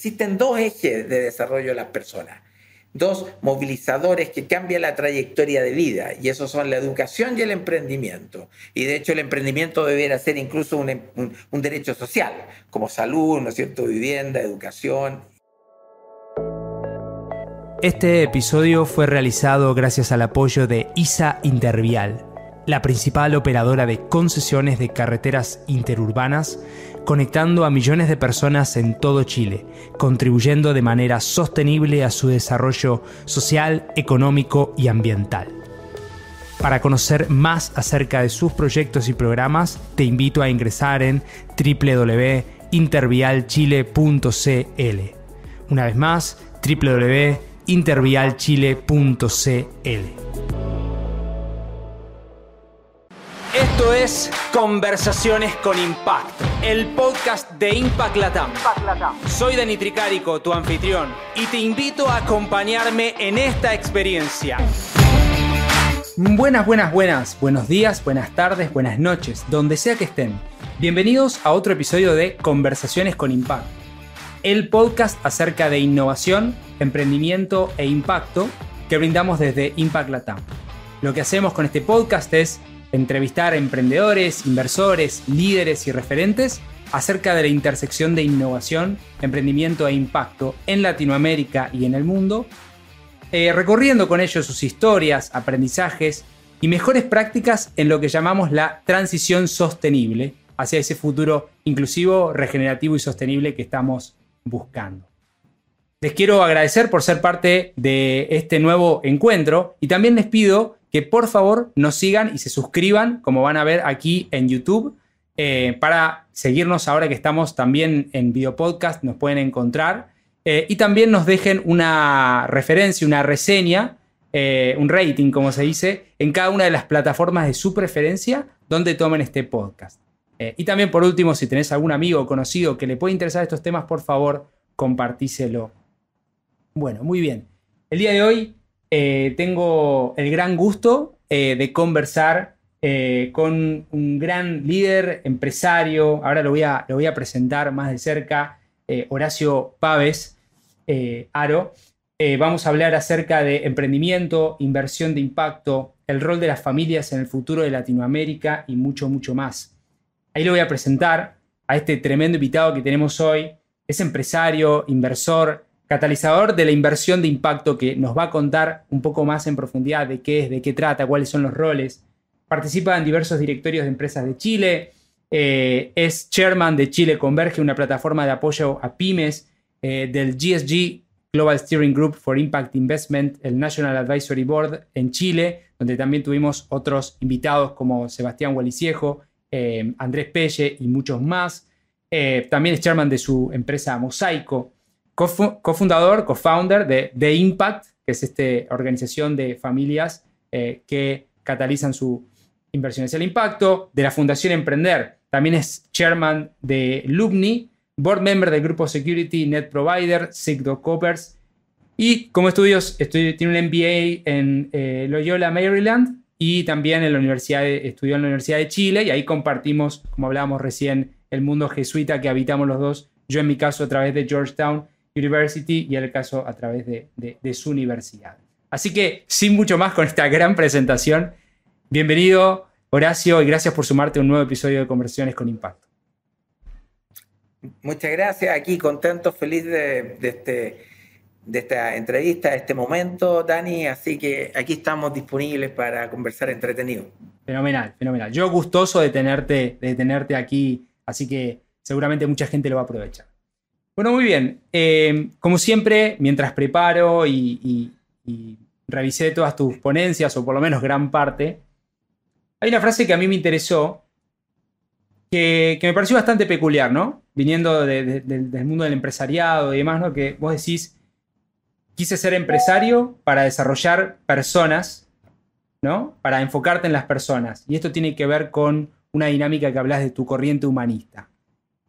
Existen dos ejes de desarrollo de las personas, dos movilizadores que cambian la trayectoria de vida, y esos son la educación y el emprendimiento. Y de hecho el emprendimiento debería ser incluso un, derecho social, como salud, ¿no cierto?, vivienda, educación. Este episodio fue realizado gracias al apoyo de ISA Intervial la principal operadora de concesiones de carreteras interurbanas, conectando a millones de personas en todo Chile, contribuyendo de manera sostenible a su desarrollo social, económico y ambiental. Para conocer más acerca de sus proyectos y programas, te invito a ingresar en www.intervialchile.cl. Una vez más, www.intervialchile.cl. Esto es Conversaciones con Impacto, el podcast de Impact Latam. Soy Dani Tricarico, tu anfitrión, y te invito a acompañarme en esta experiencia. Buenas, buenas, buenas. Buenos días, buenas tardes, buenas noches, donde sea que estén. Bienvenidos a otro episodio de Conversaciones con Impacto, el podcast acerca de innovación, emprendimiento e impacto que brindamos desde Impact Latam. Lo que hacemos con este podcast es entrevistar a emprendedores, inversores, líderes y referentes acerca de la intersección de innovación, emprendimiento e impacto en Latinoamérica y en el mundo, eh, recorriendo con ellos sus historias, aprendizajes y mejores prácticas en lo que llamamos la transición sostenible hacia ese futuro inclusivo, regenerativo y sostenible que estamos buscando. Les quiero agradecer por ser parte de este nuevo encuentro y también les pido que por favor nos sigan y se suscriban, como van a ver aquí en YouTube, eh, para seguirnos ahora que estamos también en video podcast, nos pueden encontrar. Eh, y también nos dejen una referencia, una reseña, eh, un rating, como se dice, en cada una de las plataformas de su preferencia donde tomen este podcast. y también, por último, si tenés algún amigo o conocido que le puede interesar estos temas, por favor, compartíselo. Bueno, muy bien. El día de hoy eh, tengo el gran gusto eh, de conversar eh, con un gran líder, empresario, ahora lo voy a, lo voy a presentar más de cerca, Horacio Paves Aro. vamos a hablar acerca de emprendimiento, inversión de impacto, el rol de las familias en el futuro de Latinoamérica y mucho, mucho más. Ahí lo voy a presentar a este tremendo invitado que tenemos hoy. Es empresario, inversor, catalizador de la inversión de impacto que nos va a contar un poco más en profundidad de qué es, de qué trata, cuáles son los roles. Participa en diversos directorios de empresas de Chile. Eh, es chairman de Chile Converge, una plataforma de apoyo a pymes eh, del GSG Global Steering Group for Impact Investment, el National Advisory Board en Chile, donde también tuvimos otros invitados como Sebastián Gualiciejo, eh, Andrés Pelle y muchos más. también es chairman de su empresa Mosaico cofundador, co-founder de, The Impact, que es esta organización de familias eh, que catalizan su inversión hacia el impacto, de la Fundación Emprender. También es chairman de Lubni, board member del grupo Security Net Provider, Sigdo Coppers. Y como estudios, tiene un MBA en eh, Loyola, Maryland, y también en la universidad estudió en la Universidad de Chile, y ahí compartimos, como hablábamos recién, el mundo jesuita que habitamos los dos, yo en mi caso a través de Georgetown University y el caso a través de, su universidad. Así que, sin mucho más con esta gran presentación, bienvenido Horacio y gracias por sumarte a un nuevo episodio de Conversaciones con Impacto. Muchas gracias, aquí contento, feliz de, este, de esta entrevista, de este momento, Dani, así que aquí estamos disponibles para conversar entretenido. Fenomenal, fenomenal. Yo gustoso de tenerte, de tenerte aquí, así que seguramente mucha gente lo va a aprovechar. Bueno, muy bien. Eh, como siempre, mientras preparo y, revisé todas tus ponencias, o por lo menos gran parte, hay una frase que a mí me interesó, que, me pareció bastante peculiar, ¿no? Viniendo del mundo del empresariado y demás, ¿no? Que vos decís, quise ser empresario para desarrollar personas, ¿no? Para enfocarte en las personas. Y esto tiene que ver con una dinámica que hablas de tu corriente humanista.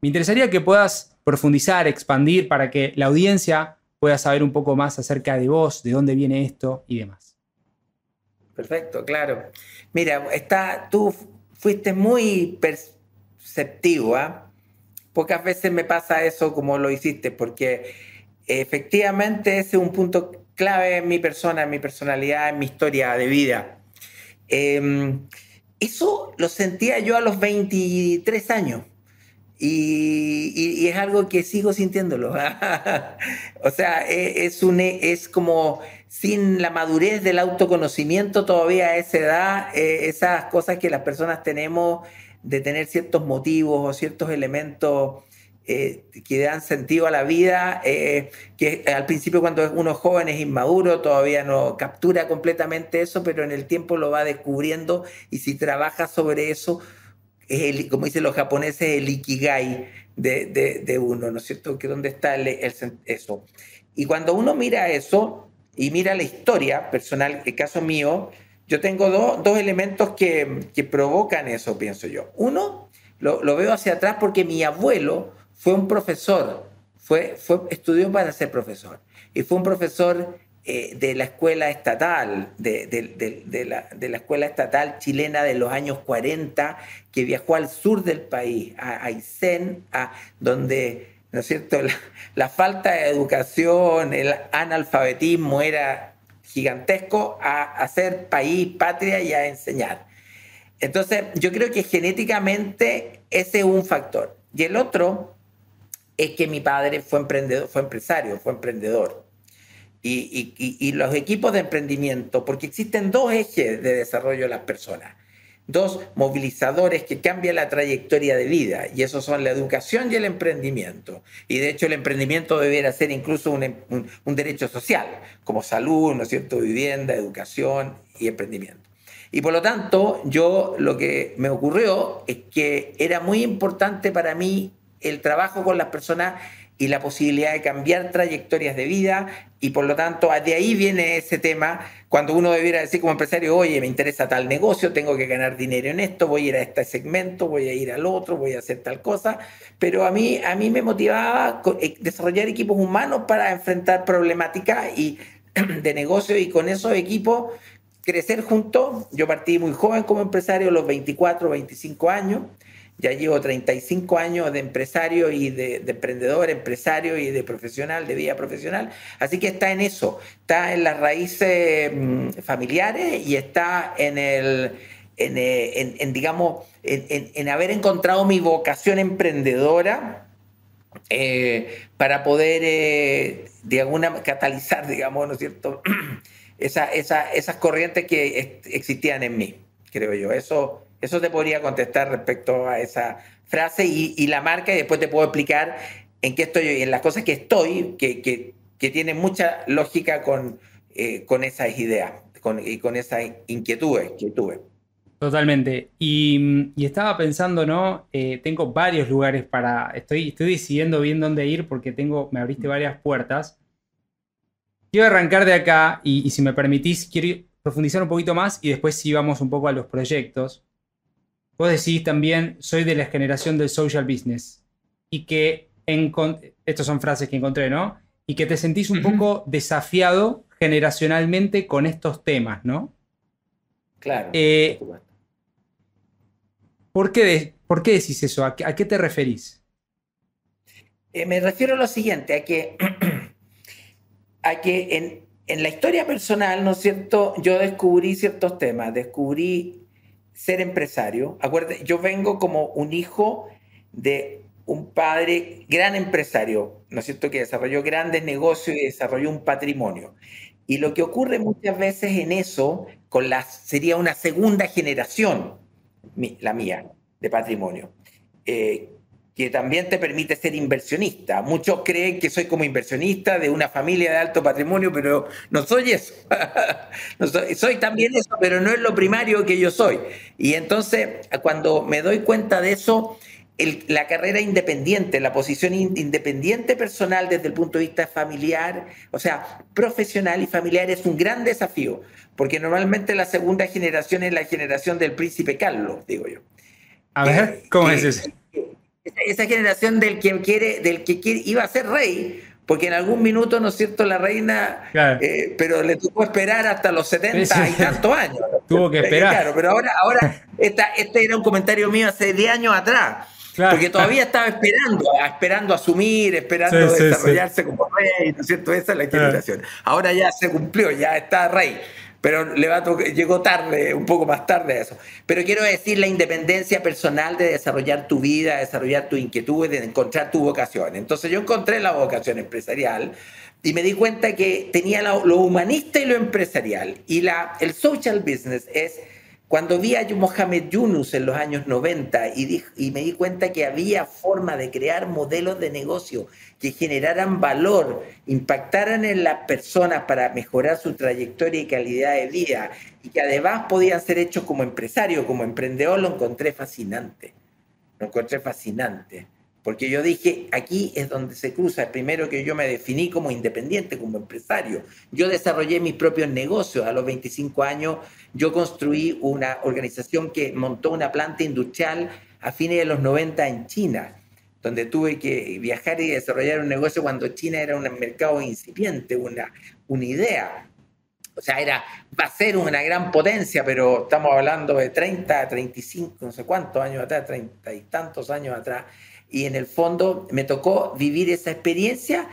Me interesaría que puedas profundizar, expandir para que la audiencia pueda saber un poco más acerca de vos, de dónde viene esto y demás. Perfecto, claro. Mira, está, tú fuiste muy perceptivo ¿ah? pocas veces me pasa eso como lo hiciste, porque efectivamente ese es un punto clave en mi persona, en mi personalidad, en mi historia de vida. Em, eso lo sentía yo a los 23 años. Y, es algo que sigo sintiéndolo. o sea, e, es, un, es como sin la madurez del autoconocimiento todavía a esa edad, eh, esas cosas que las personas tenemos de tener ciertos motivos o ciertos elementos eh, que dan sentido a la vida, eh, que al principio cuando uno es joven es inmaduro, todavía no captura completamente eso, pero en el tiempo lo va descubriendo y si trabaja sobre eso, es el, como dicen los japoneses, el ikigai de, uno, ¿no es cierto? Que dónde está el, eso. Y cuando uno mira eso y mira la historia personal, el caso mío, yo tengo dos elementos que, que, provocan eso, pienso yo. Uno, lo, lo veo hacia atrás porque mi abuelo, fue un profesor, fue, fue, estudió para ser profesor y fue un profesor eh, de la escuela estatal, de, la, la, escuela estatal chilena de los años 40, que viajó al sur del país, a Aysén, a, donde, ¿no es cierto?, la, falta de educación, el analfabetismo era gigantesco, a hacer país, patria y a enseñar. Entonces, yo creo que genéticamente ese es un factor. Y el otro es que mi padre fue emprendedor, fue empresario, fue emprendedor. Y, los equipos de emprendimiento, porque existen dos ejes de desarrollo de las personas, dos movilizadores que cambian la trayectoria de vida, y esos son la educación y el emprendimiento. Y de hecho el emprendimiento debería ser incluso un, un derecho social, como salud, ¿no es cierto?, vivienda, educación y emprendimiento. Y por lo tanto, yo lo que me ocurrió es que era muy importante para mí el trabajo con las personas y la posibilidad de cambiar trayectorias de vida y por lo tanto de ahí viene ese tema cuando uno debiera decir como empresario, oye, me interesa tal negocio, tengo que ganar dinero en esto, voy a ir a este segmento, voy a ir al otro, voy a hacer tal cosa, pero a mí, a mí me motivaba eh, desarrollar equipos humanos para enfrentar problemáticas y de negocio y con esos equipos crecer juntos. Yo partí muy joven como empresario, los 24, 25 años ya llevo 35 años de empresario y de, emprendedor, empresario y de profesional, de vida profesional. Así que está en eso, está en las raíces mm, familiares y está en el, en, eh, digamos, en, haber encontrado mi vocación emprendedora eh, para poder eh, de alguna catalizar, digamos, ¿no es cierto? Esa, esas corrientes que existían en mí, creo yo. Eso eso te podría contestar respecto a esa frase y, la marca y después te puedo explicar en qué estoy, en las cosas que estoy, que, que, tienen mucha lógica con, eh, con esas ideas y con esas inquietudes que tuve. Totalmente. Y, y, estaba pensando, ¿no? Eh, tengo varios lugares para. Estoy, estoy decidiendo bien dónde ir porque tengo, me abriste varias puertas. Quiero arrancar de acá y, y si me permitís, quiero profundizar un poquito más y después si vamos un poco a los proyectos. Vos decís también, soy de la generación del social business. Y que, en, estas son frases que encontré, ¿no? Y que te sentís un poco desafiado generacionalmente con estos temas, ¿no? Claro. Eh, ¿por, qué ¿Por qué decís eso? ¿A qué, te referís? Eh, me refiero a lo siguiente, a que, a que en, en la historia personal, ¿no es cierto? Yo descubrí ciertos temas, descubrí ser empresario. Acuérdate, yo vengo como un hijo de un padre gran empresario, ¿no es cierto?, que desarrolló grandes negocios y desarrolló un patrimonio. Y lo que ocurre muchas veces en eso, con la, sería una segunda generación, la mía, de patrimonio, eh, que también te permite ser inversionista. Muchos creen que soy como inversionista de una familia de alto patrimonio, pero no soy eso. soy, también eso, pero no es lo primario que yo soy. Y entonces, cuando me doy cuenta de eso, la carrera independiente, la posición independiente personal desde el punto de vista familiar, o sea, profesional y familiar es un gran desafío, porque normalmente la segunda generación es la generación del príncipe Carlos, digo yo. A ver, ¿cómo es eso? Esa generación del que quiere, del que quiere, iba a ser rey, porque en algún minuto, ¿no es cierto?, la reina, eh, pero le tuvo que esperar hasta los 70 y tantos años. Tuvo que esperar. Claro, pero ahora, ahora este era un comentario mío hace 10 años atrás. Porque todavía estaba esperando, esperando asumir, esperando desarrollarse como rey, ¿no es cierto? Esa es la generación. Ahora ya se cumplió, ya está rey pero llegó tarde, un poco más tarde a eso. Pero quiero decir la independencia personal de desarrollar tu vida, desarrollar tu inquietud, de encontrar tu vocación. Entonces yo encontré la vocación empresarial y me di cuenta que tenía lo, lo humanista y lo empresarial. Y la, el social business es cuando vi a Mohamed Yunus en los años 90 y, y, me di cuenta que había forma de crear modelos de negocio que generaran valor, impactaran en las personas para mejorar su trayectoria y calidad de vida y que además podían ser hechos como empresario, como emprendedor, lo encontré fascinante. Lo encontré fascinante. Porque yo dije, aquí es donde se cruza. Primero que yo me definí como independiente, como empresario. Yo desarrollé mis propios negocios. A los 25 años yo construí una organización que montó una planta industrial a fines de los 90 en China, donde tuve que viajar y desarrollar un negocio cuando China era un mercado incipiente, una, una idea. O sea, era, va a ser una gran potencia, pero estamos hablando de 30, 35, no sé cuántos años atrás, 30 y tantos años atrás y en el fondo me tocó vivir esa experiencia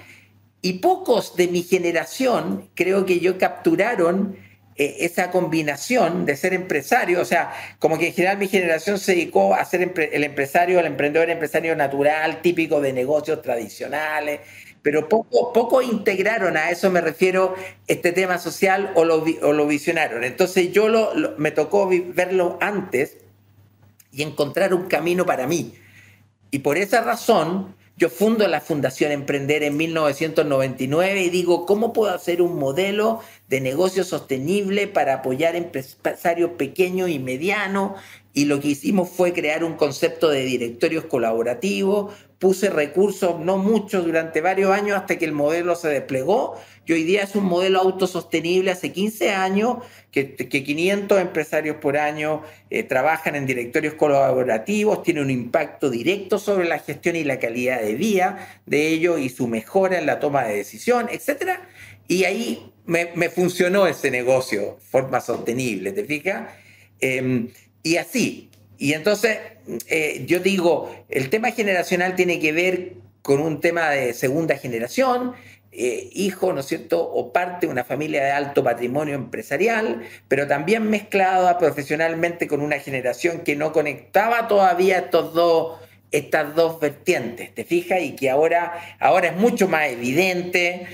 y pocos de mi generación creo que yo capturaron eh, esa combinación de ser empresario, o sea, como que en general mi generación se dedicó a ser el empresario, el emprendedor empresario natural, típico de negocios tradicionales, pero poco, poco integraron a eso, me refiero, este tema social o lo, o lo visionaron. Entonces yo lo, me tocó verlo antes y encontrar un camino para mí y por esa razón, yo fundo la Fundación Emprender en 1999 y digo, ¿cómo puedo hacer un modelo de negocio sostenible para apoyar empresarios pequeños y medianos? Y lo que hicimos fue crear un concepto de directorios colaborativos, puse recursos, no muchos, durante varios años hasta que el modelo se desplegó y hoy día es un modelo autosostenible hace 15 años que, que 500 empresarios por año eh, trabajan en directorios colaborativos, tiene un impacto directo sobre la gestión y la calidad de vida de ellos y su mejora en la toma de decisión, etc. Y ahí me, funcionó ese negocio, forma sostenible, ¿te fijas? Em, y así. Y entonces eh, yo digo, el tema generacional tiene que ver con un tema de segunda generación, eh, hijo, ¿no es cierto?, o parte de una familia de alto patrimonio empresarial, pero también mezclada profesionalmente con una generación que no conectaba todavía estos dos, estas dos vertientes, ¿te fijas? Y que ahora, ahora es mucho más evidente,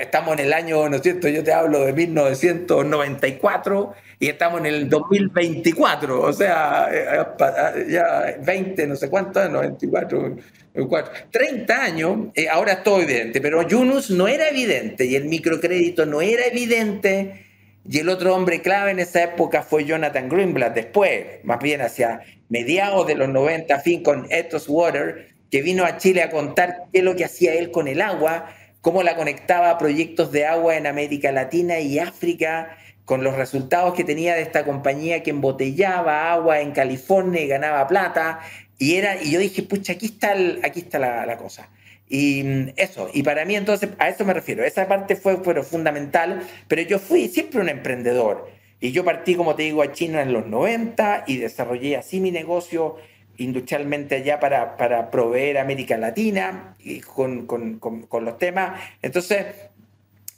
estamos en el año, ¿no es cierto?, yo te hablo de 1994 y estamos en el 2024, o sea, eh, ya 20, no sé cuántos, 94 30 años, eh, ahora es todo evidente, pero Yunus no era evidente y el microcrédito no era evidente. Y el otro hombre clave en esa época fue Jonathan Greenblatt, después, más bien hacia mediados de los 90, fin con Ethos Water, que vino a Chile a contar qué es lo que hacía él con el agua, cómo la conectaba a proyectos de agua en América Latina y África, con los resultados que tenía de esta compañía que embotellaba agua en California y ganaba plata, y, era, y yo dije, pucha, aquí está, aquí está la, cosa. Y mm, eso, y para mí entonces, a eso me refiero, esa parte fue, fue fundamental, pero yo fui siempre un emprendedor. Y yo partí, como te digo, a China en los 90 y desarrollé así mi negocio industrialmente allá para, para proveer a América Latina y con, con, con, los temas. Entonces,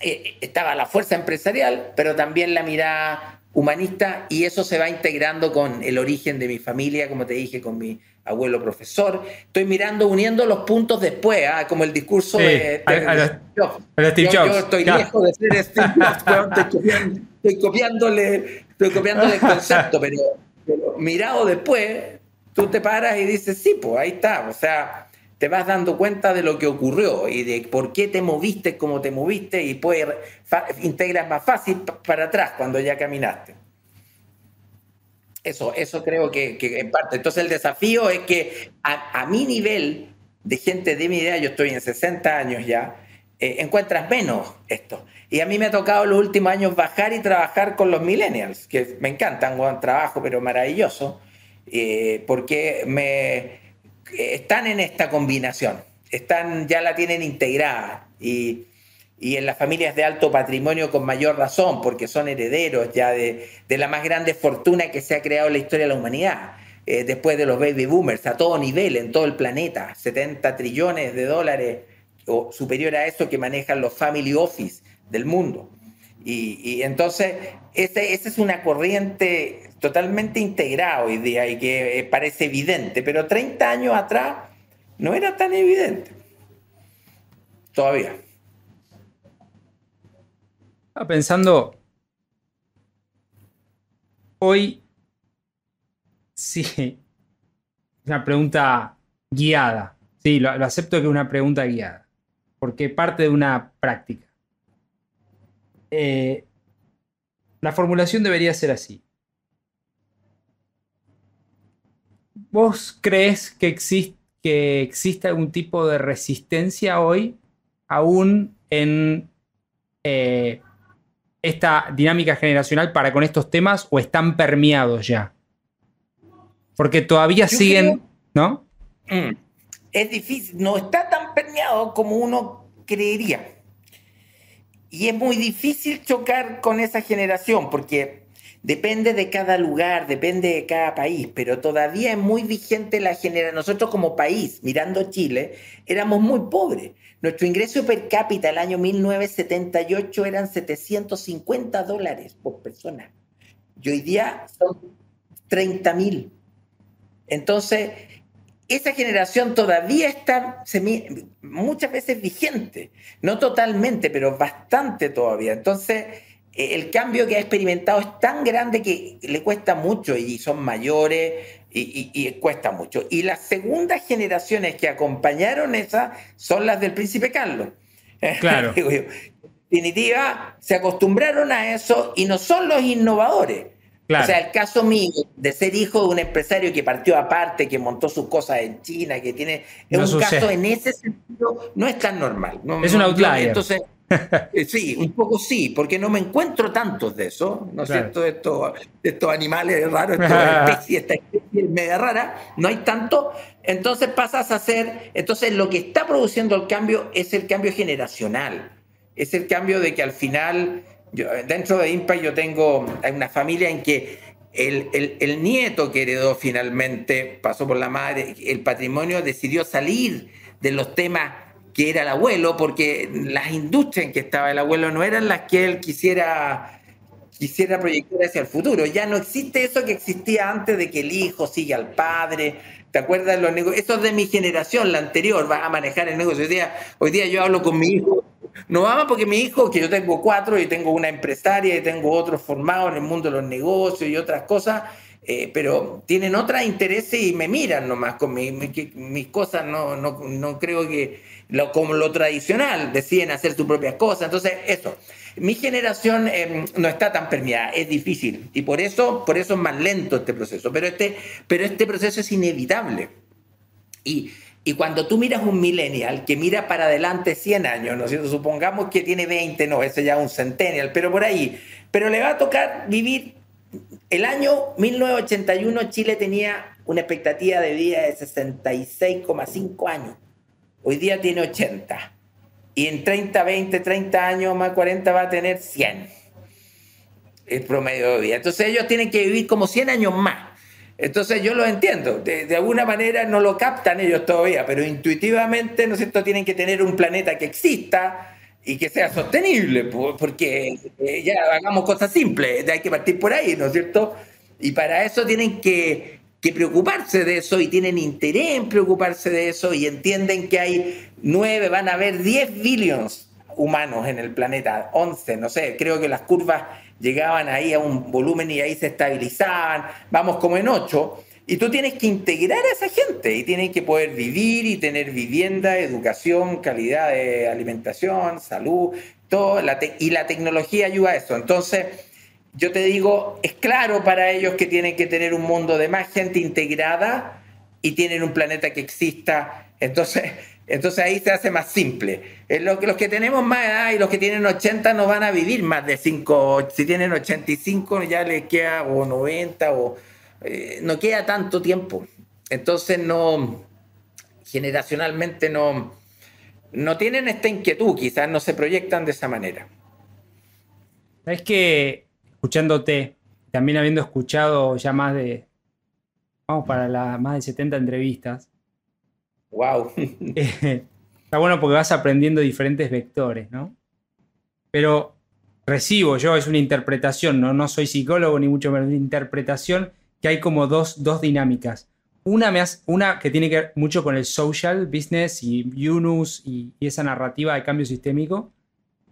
eh, estaba la fuerza empresarial, pero también la mirada humanista y eso se va integrando con el origen de mi familia, como te dije, con mi abuelo profesor. Estoy mirando, uniendo los puntos después, ¿ah? como el discurso de, yo, estoy lejos de ser Steve Jobs, estoy, copiándole, estoy copiándole el concepto, pero, mirado después, tú te paras y dices, sí, pues ahí está, o sea, te vas dando cuenta de lo que ocurrió y de por qué te moviste como te moviste y puedes integras más fácil para atrás cuando ya caminaste. Eso, eso creo que, en parte. Entonces el desafío es que a, mi nivel de gente de mi edad, yo estoy en 60 años ya, eh, encuentras menos esto. Y a mí me ha tocado los últimos años bajar y trabajar con los millennials, que me encantan, buen trabajo, pero maravilloso, eh, porque me, están en esta combinación, están, ya la tienen integrada. Y, y en las familias de alto patrimonio con mayor razón, porque son herederos ya de, de, la más grande fortuna que se ha creado en la historia de la humanidad. eh, después de los baby boomers, a todo nivel, en todo el planeta, 70 trillones de dólares o superior a eso que manejan los family office del mundo. Y, entonces, esa es una corriente totalmente integrada hoy y que eh, parece evidente, pero 30 años atrás no era tan evidente. Todavía. Pensando, hoy Sí, una pregunta guiada. Sí, lo, acepto que es una pregunta guiada, porque parte de una práctica. Eh, la formulación debería ser así. ¿Vos crees que, que existe algún tipo de resistencia hoy, aún en eh, esta dinámica generacional para con estos temas, o están permeados ya? Porque todavía siguen, ¿no? Mm, es difícil, no está tan permeado como uno creería. Y es muy difícil chocar con esa generación porque depende de cada lugar, depende de cada país, pero todavía es muy vigente la generación. Nosotros como país, mirando Chile, éramos muy pobres. Nuestro ingreso per cápita el año 1978 eran 750 dólares por persona. Y hoy día son 30 mil. Entonces, esa generación todavía está muchas veces vigente, no totalmente, pero bastante todavía. Entonces, el cambio que ha experimentado es tan grande que le cuesta mucho y son mayores y, cuesta mucho. Y las segundas generaciones que acompañaron esa son las del príncipe Carlos. Claro. en definitiva, se acostumbraron a eso y no son los innovadores. O sea, el caso mío de ser hijo de un empresario que partió aparte, que montó sus cosas en China, que tiene. Es un caso en ese sentido, no es tan normal. es un outlier. Entonces, eh, sí, un poco sí, porque no me encuentro tantos de eso, ¿no es cierto? De estos, estos animales raros, esta especie, esta especie media rara, no hay tanto. Entonces pasas a ser. Entonces, lo que está produciendo el cambio es el cambio generacional. Es el cambio de que al final dentro de Impact yo tengo una familia en que el, nieto que heredó finalmente, pasó por la madre, el patrimonio decidió salir de los temas que era el abuelo, porque las industrias en que estaba el abuelo no eran las que él quisiera, quisiera proyectar hacia el futuro. Ya no existe eso que existía antes de que el hijo siga al padre. ¿Te acuerdas los negocios? Eso es de mi generación, la anterior, va a manejar el negocio. Hoy día, hoy día yo hablo con mi hijo no vamos porque mi hijo, que yo tengo cuatro y tengo una empresaria y tengo otros formados en el mundo de los negocios y otras cosas, eh, pero tienen otros intereses y me miran nomás con mis cosas, no, no, no, creo que lo, como lo tradicional, deciden hacer sus propias cosas. Entonces, eso. Mi generación em, no está tan permeada, es difícil y por eso, por eso es más lento este proceso, pero este, pero este proceso es inevitable. Y, y cuando tú miras un millennial que mira para adelante 100 años, ¿no es? Supongamos que tiene 20, no, ese ya es un centennial, pero por ahí. Pero le va a tocar vivir. El año 1981 Chile tenía una expectativa de vida de 66,5 años. Hoy día tiene 80. Y en 30, 20, 30 años más 40 va a tener 100. El promedio de vida. Entonces ellos tienen que vivir como 100 años más. Entonces yo lo entiendo, de, alguna manera no lo captan ellos todavía, pero intuitivamente, ¿no es cierto?, tienen que tener un planeta que exista y que sea sostenible, porque eh, ya hagamos cosas simples, hay que partir por ahí, ¿no es cierto? Y para eso tienen que, que preocuparse de eso y tienen interés en preocuparse de eso y entienden que hay nueve, van a haber 10 billions humanos en el planeta, 11, no sé, creo que las curvas llegaban ahí a un volumen y ahí se estabilizaban, vamos como en ocho, y tú tienes que integrar a esa gente y tienen que poder vivir y tener vivienda, educación, calidad de alimentación, salud, todo, y la tecnología ayuda a eso. Entonces, yo te digo, es claro para ellos que tienen que tener un mundo de más gente integrada y tienen un planeta que exista. Entonces, entonces ahí se hace más simple. Los, que tenemos más edad y los que tienen 80 no van a vivir más de 5. Si tienen 85 ya les queda o 90 o eh, no queda tanto tiempo. Entonces no, generacionalmente no, no tienen esta inquietud, quizás no se proyectan de esa manera. Sabes que escuchándote, también habiendo escuchado ya más de vamos para las más de 70 entrevistas. ¡Wow! está bueno porque vas aprendiendo diferentes vectores, ¿no? Pero recibo yo, es una interpretación, no, no soy psicólogo ni mucho menos, una interpretación que hay como dos, dos dinámicas. Una, me una que tiene que ver mucho con el social business y Yunus y, esa narrativa de cambio sistémico.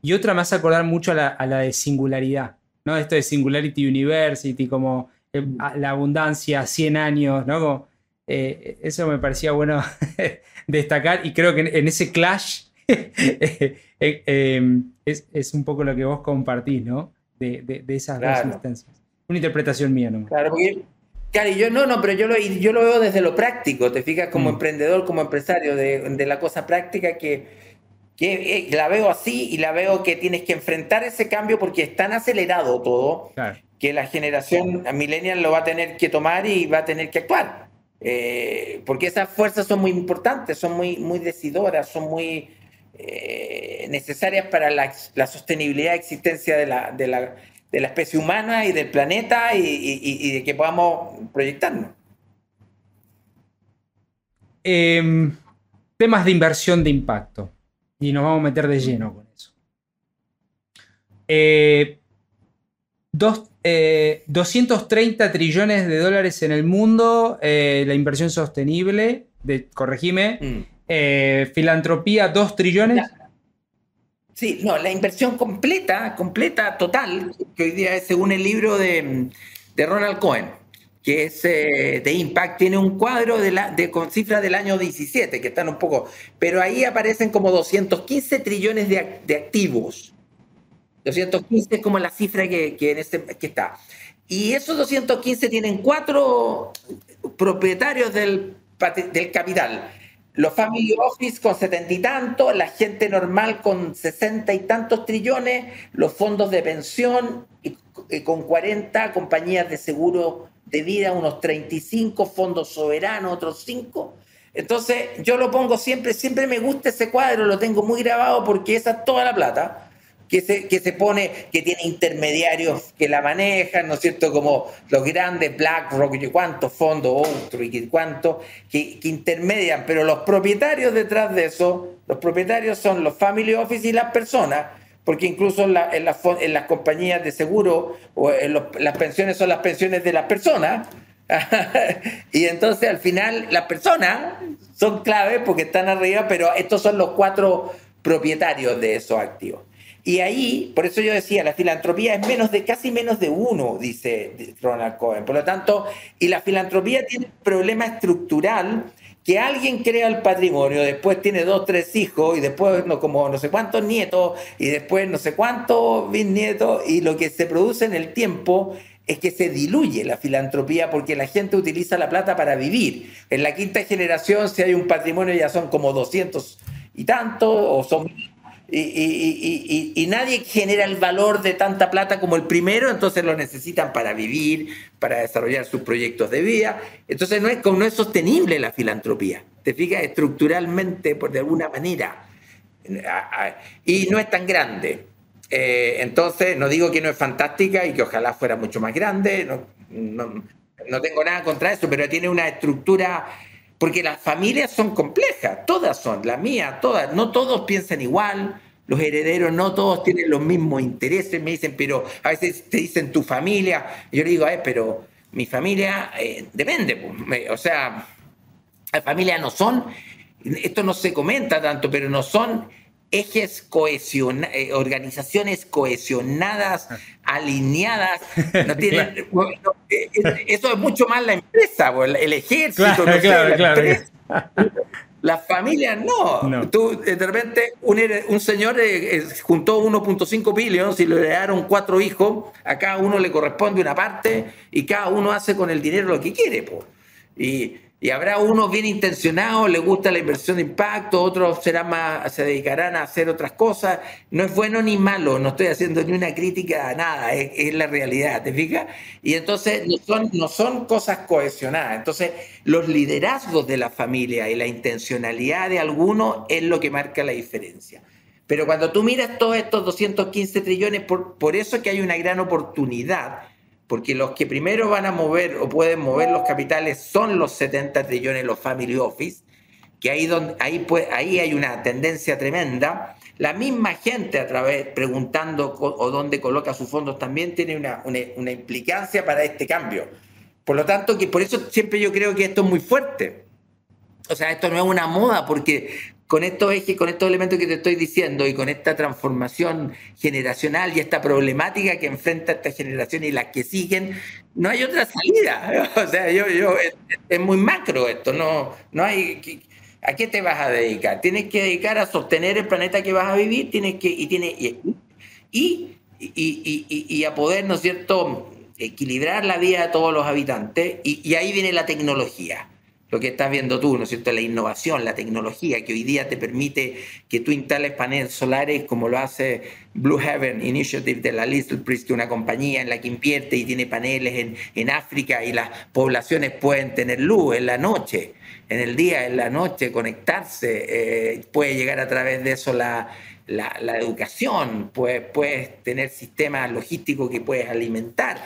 Y otra me hace acordar mucho a la, de singularidad, ¿no? Esto de Singularity University, como eh, la abundancia, 100 años, ¿no? Eh, eso me parecía bueno destacar y creo que en, ese clash eh, es, un poco lo que vos compartís, ¿no? De, esas dos instancias. Una interpretación mía, ¿no? Claro, porque Claro, yo no, no, pero yo lo, yo lo veo desde lo práctico, te fijas, como mm. emprendedor, como empresario, de, la cosa práctica que, que eh, la veo así y la veo que tienes que enfrentar ese cambio porque es tan acelerado todo que la generación millennial lo va a tener que tomar y va a tener que actuar. Eh, porque esas fuerzas son muy importantes, son muy, muy decidoras, son muy eh, necesarias para la, la sostenibilidad de existencia de la, de la de la especie humana y del planeta y, de que podamos proyectarnos. Em, temas de inversión de impacto. Y nos vamos a meter de lleno con eso. 230 eh, trillones de dólares en el mundo, eh, la inversión sostenible, de, corregime, mm. eh, filantropía 2 trillones. Sí, no, la inversión completa, completa, total, que hoy día es según el libro de, Ronald Cohen, que es eh, de Impact, tiene un cuadro de, la, de con cifras del año 17, que están un poco, pero ahí aparecen como 215 trillones de, activos. 215 es como la cifra que, que, en este, que está. Y esos 215 tienen cuatro propietarios del, del capital los family office con setenta y tantos, la gente normal con sesenta y tantos trillones, los fondos de pensión y, con 40 compañías de seguro de vida, unos 35 fondos soberanos, otros 5. Entonces yo lo pongo siempre, siempre me gusta ese cuadro, lo tengo muy grabado porque esa es toda la plata que se, que se pone, que tiene intermediarios que la manejan, ¿no es cierto? Como los grandes BlackRock, cuántos fondos, y cuántos, que, que, intermedian, pero los propietarios detrás de eso, los propietarios son los family office y las personas, porque incluso en, la, en, las compañías de seguro, o las pensiones son las pensiones de las personas, y entonces al final las personas son clave porque están arriba, pero estos son los cuatro propietarios de esos activos. Y ahí, por eso yo decía, la filantropía es menos de, casi menos de uno, dice Ronald Cohen. Por lo tanto, y la filantropía tiene un problema estructural que alguien crea el patrimonio, después tiene dos, tres hijos y después no, como no sé cuántos nietos y después no sé cuántos bisnietos y lo que se produce en el tiempo es que se diluye la filantropía porque la gente utiliza la plata para vivir. En la quinta generación, si hay un patrimonio, ya son como 200 y tanto, o son y, nadie genera el valor de tanta plata como el primero, entonces lo necesitan para vivir, para desarrollar sus proyectos de vida. Entonces no es, no es sostenible la filantropía, te fijas, estructuralmente, por de alguna manera, y no es tan grande. Eh, entonces, no digo que no es fantástica y que ojalá fuera mucho más grande, no, tengo nada contra eso, pero tiene una estructura porque las familias son complejas, todas son, la mía, todas, no todos piensan igual, los herederos no todos tienen los mismos intereses, me dicen, pero a veces te dicen tu familia, yo le digo, pero mi familia eh, depende, pues, o sea, las familias no son, esto no se comenta tanto, pero no son ejes cohesionados, eh, organizaciones cohesionadas, alineadas, no tienen, eh, eso es mucho más la empresa, el, ejército, Las familias no. Tú, de repente, un, un señor juntó 1.5 billones y le heredaron cuatro hijos. A cada uno le corresponde una parte y cada uno hace con el dinero lo que quiere. pues Y, y habrá unos bien intencionados, les gusta la inversión de impacto, otros serán más, se dedicarán a hacer otras cosas. No es bueno ni malo, no estoy haciendo ni una crítica a nada, es, la realidad, ¿te fijas? Y entonces no son, no son cosas cohesionadas. Entonces, los liderazgos de la familia y la intencionalidad de algunos es lo que marca la diferencia. Pero cuando tú miras todos estos 215 trillones, por, por eso es que hay una gran oportunidad porque los que primero van a mover o pueden mover los capitales son los 70 trillones, los family office, que ahí, donde, ahí, pues, ahí hay una tendencia tremenda. La misma gente a través, preguntando o dónde coloca sus fondos, también tiene una, una, implicancia para este cambio. Por lo tanto, que por eso siempre yo creo que esto es muy fuerte. O sea, esto no es una moda, porque con estos ejes, con estos elementos que te estoy diciendo y con esta transformación generacional y esta problemática que enfrenta esta generación y las que siguen, no hay otra salida. O sea, yo, yo, es, muy macro esto, no, no hay... ¿A qué te vas a dedicar? Tienes que dedicar a sostener el planeta que vas a vivir, tienes que, y, tiene, y, y, y, y a poder, ¿no es cierto?, equilibrar la vida de todos los habitantes, y ahí viene la tecnología lo que estás viendo tú, ¿no es cierto? La innovación, la tecnología que hoy día te permite que tú instales paneles solares como lo hace Blue Heaven Initiative de la Little Priest, que una compañía en la que invierte y tiene paneles en, en África y las poblaciones pueden tener luz en la noche, en el día, en la noche, conectarse, eh, puede llegar a través de eso la, la, la, educación, puedes, puedes tener sistemas logísticos que puedes alimentar,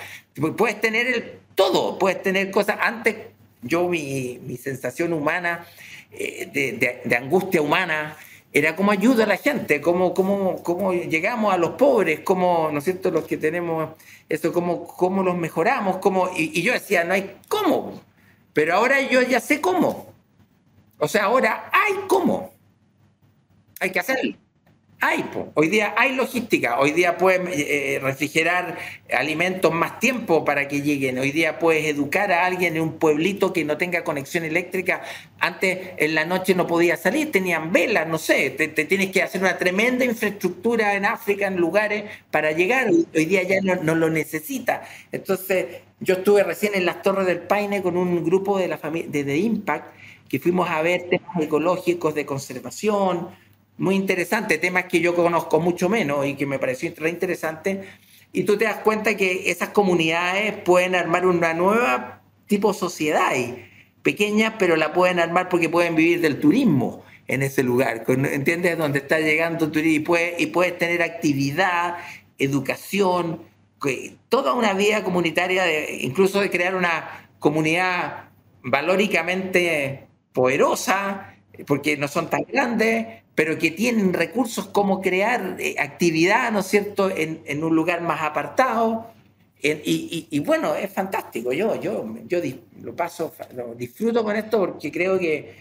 puedes tener el, todo, puedes tener cosas antes yo, mi, sensación humana, eh, de, angustia humana, era cómo ayuda a la gente, cómo, cómo, cómo llegamos a los pobres, cómo, ¿no es cierto?, los que tenemos eso, cómo, cómo los mejoramos, cómo, y, y yo decía, no hay cómo, pero ahora yo ya sé cómo. O sea, ahora hay cómo. Hay que hacerlo. Hay, hoy día hay logística, hoy día puedes eh, refrigerar alimentos más tiempo para que lleguen, hoy día puedes educar a alguien en un pueblito que no tenga conexión eléctrica, antes en la noche no podía salir, tenían velas, no sé, te, tienes que hacer una tremenda infraestructura en África, en lugares para llegar, hoy día ya no, lo necesita. Entonces, yo estuve recién en las Torres del Paine con un grupo de la familia de Impact, que fuimos a ver temas ecológicos de conservación, muy interesante, temas que yo conozco mucho menos y que me pareció re interesante. Y tú te das cuenta que esas comunidades pueden armar una nueva tipo sociedad, y pequeña, pero la pueden armar porque pueden vivir del turismo en ese lugar, ¿entiendes? Donde está llegando turismo y puedes, y tener actividad, educación, toda una vida comunitaria, de, incluso de crear una comunidad valóricamente poderosa, porque no son tan grandes, pero que tienen recursos como crear eh, actividad, ¿no es cierto?, en, un lugar más apartado. y, bueno, es fantástico. Yo, yo, yo lo paso, lo disfruto con esto porque creo que,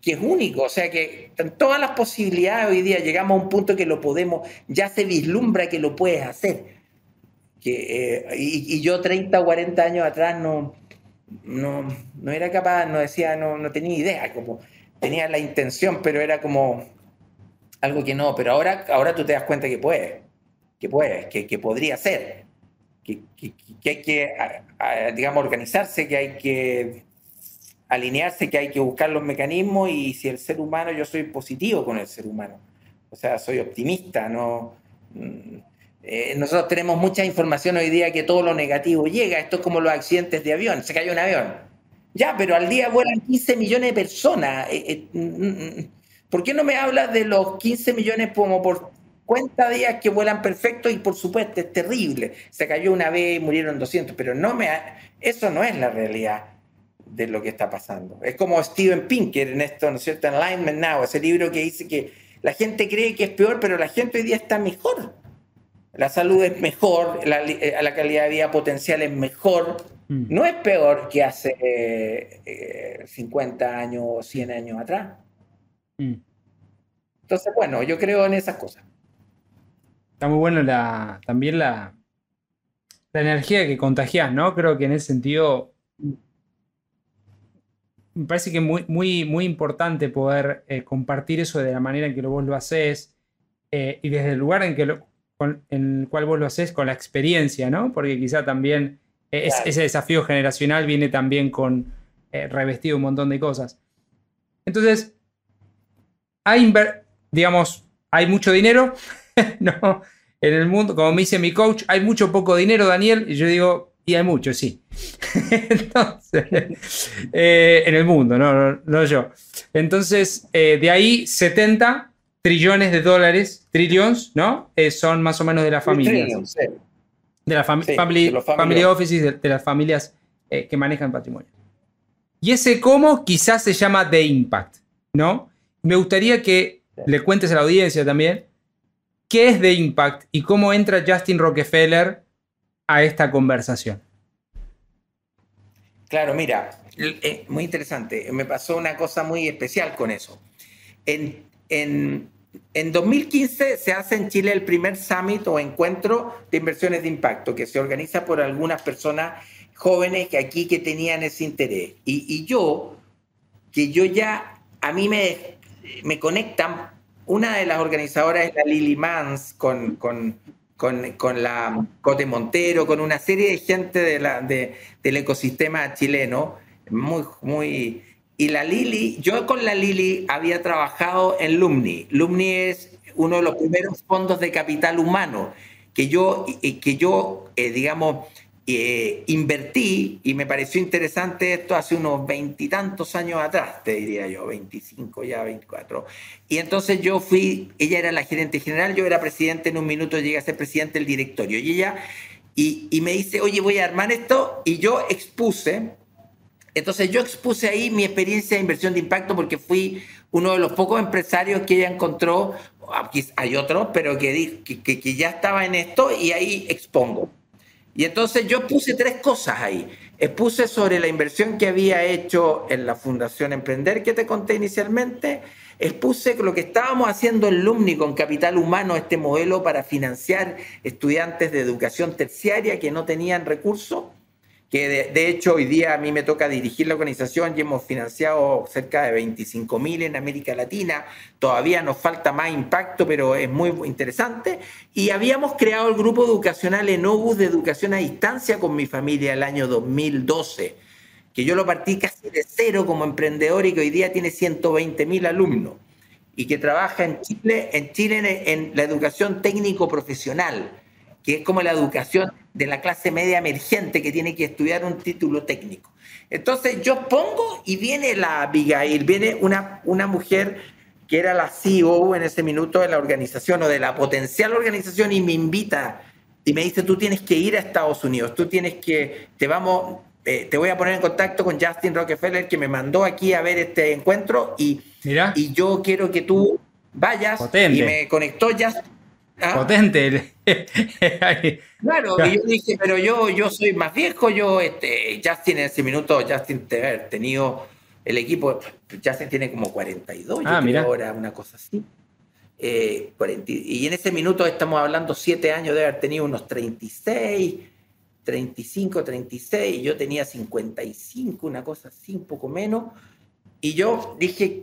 que es único. O sea, que todas las posibilidades hoy día llegamos a un punto que lo podemos, ya se vislumbra que lo puedes hacer. Que, eh, y, yo 30 o 40 años atrás no, no, no era capaz, no decía, no, no tenía idea. Como, tenía la intención, pero era como algo que no. Pero ahora, ahora tú te das cuenta que puede, que puede, que, que podría ser, que, que, hay que, digamos, organizarse, que hay que alinearse, que hay que buscar los mecanismos y si el ser humano, yo soy positivo con el ser humano. O sea, soy optimista, no... Mm, eh, nosotros tenemos mucha información hoy día que todo lo negativo llega. Esto es como los accidentes de avión. Se cayó un avión ya, pero al día vuelan 15 millones de personas. Eh, eh, mm, mm, mm. ¿Por qué no me hablas de los 15 millones como por cuenta días que vuelan perfecto y por supuesto es terrible? Se cayó una vez y murieron 200, pero no me eso no es la realidad de lo que está pasando. Es como Steven Pinker en esto, ¿no es cierto? Alignment Now, ese libro que dice que la gente cree que es peor, pero la gente hoy día está mejor. La salud es mejor, la, eh, la calidad de vida potencial es mejor, Mm. No es peor que hace 50 eh, años o 100 años atrás. Mm. Entonces, bueno, yo creo en esas cosas. Está muy bueno la, también la, la energía que contagias, ¿no? Creo que en ese sentido me parece que es muy, muy, muy importante poder eh, compartir eso de la manera en que vos lo haces eh, y desde el lugar en, que en el cual vos lo haces con la experiencia, ¿no? Porque quizá también ese desafío generacional viene también con eh, revestido un montón de cosas. Entonces, hay, digamos, hay mucho dinero, ¿no? En el mundo, como me dice mi coach, hay mucho poco dinero, Daniel, y yo digo, y hay mucho, sí. Entonces, eh, en el mundo, no, no, yo. Entonces, eh, de ahí 70 trillones de dólares, trillones, ¿no? son más o menos de la familia. De la family, family, offices, de, las familias eh, que manejan patrimonio. Y ese cómo quizás se llama The Impact, ¿no? Me gustaría que le cuentes a la audiencia también qué es The Impact y cómo entra Justin Rockefeller a esta conversación. Claro, mira, eh, muy interesante. Me pasó una cosa muy especial con eso. En, en, en 2015 se hace en Chile el primer summit o encuentro de inversiones de impacto que se organiza por algunas personas jóvenes que aquí que tenían ese interés. Y, yo, que yo ya, a mí me, me conectan, una de las organizadoras es la Lily Mans con, con, con, con la Cote Montero, con una serie de gente de la, de, del ecosistema chileno, muy, muy y la Lili, yo con la Lili había trabajado en Lumni. Lumni es uno de los primeros fondos de capital humano que yo, que yo eh, digamos, eh, invertí y me pareció interesante esto hace unos veintitantos años atrás, te diría yo, 25 ya, 24. Y entonces yo fui, ella era la gerente general, yo era presidente, en un minuto llegué a ser presidente del directorio. Y ella, y, y me dice, oye, voy a armar esto, y yo expuse entonces yo expuse ahí mi experiencia de inversión de impacto porque fui uno de los pocos empresarios que ella encontró, hay otros, pero que, que, que ya estaba en esto y ahí expongo. Y entonces yo puse tres cosas ahí. Expuse sobre la inversión que había hecho en la Fundación Emprender que te conté inicialmente. Expuse lo que estábamos haciendo en LUMNI con Capital Humano, este modelo para financiar estudiantes de educación terciaria que no tenían recursos que de, hecho hoy día a mí me toca dirigir la organización y hemos financiado cerca de 25 mil en América Latina. Todavía nos falta más impacto, pero es muy interesante. Y habíamos creado el grupo educacional Enobus de educación a distancia con mi familia el año 2012, que yo lo partí casi de cero como emprendedor y que hoy día tiene 120 mil alumnos y que trabaja en Chile, en Chile la educación técnico profesional que es como la educación de la clase media emergente que tiene que estudiar un título técnico. Entonces yo pongo y viene la Abigail, viene una, una mujer que era la CEO en ese minuto de la organización o de la potencial organización y me invita y me dice, tú tienes que ir a Estados Unidos, tú tienes que, te vamos, eh, te voy a poner en contacto con Justin Rockefeller que me mandó aquí a ver este encuentro y, y yo quiero que tú vayas y me conectó Justin ¿Ah? Potente. claro, y yo dije, pero yo, yo soy más viejo, yo, este, Justin en ese minuto, Justin haber tenido el equipo, Justin tiene como 42, ah, yo ahora, una cosa así. Eh, y en ese minuto estamos hablando siete años de haber tenido unos 36, 35, 36, y yo tenía 55, una cosa así, un poco menos. Y yo dije,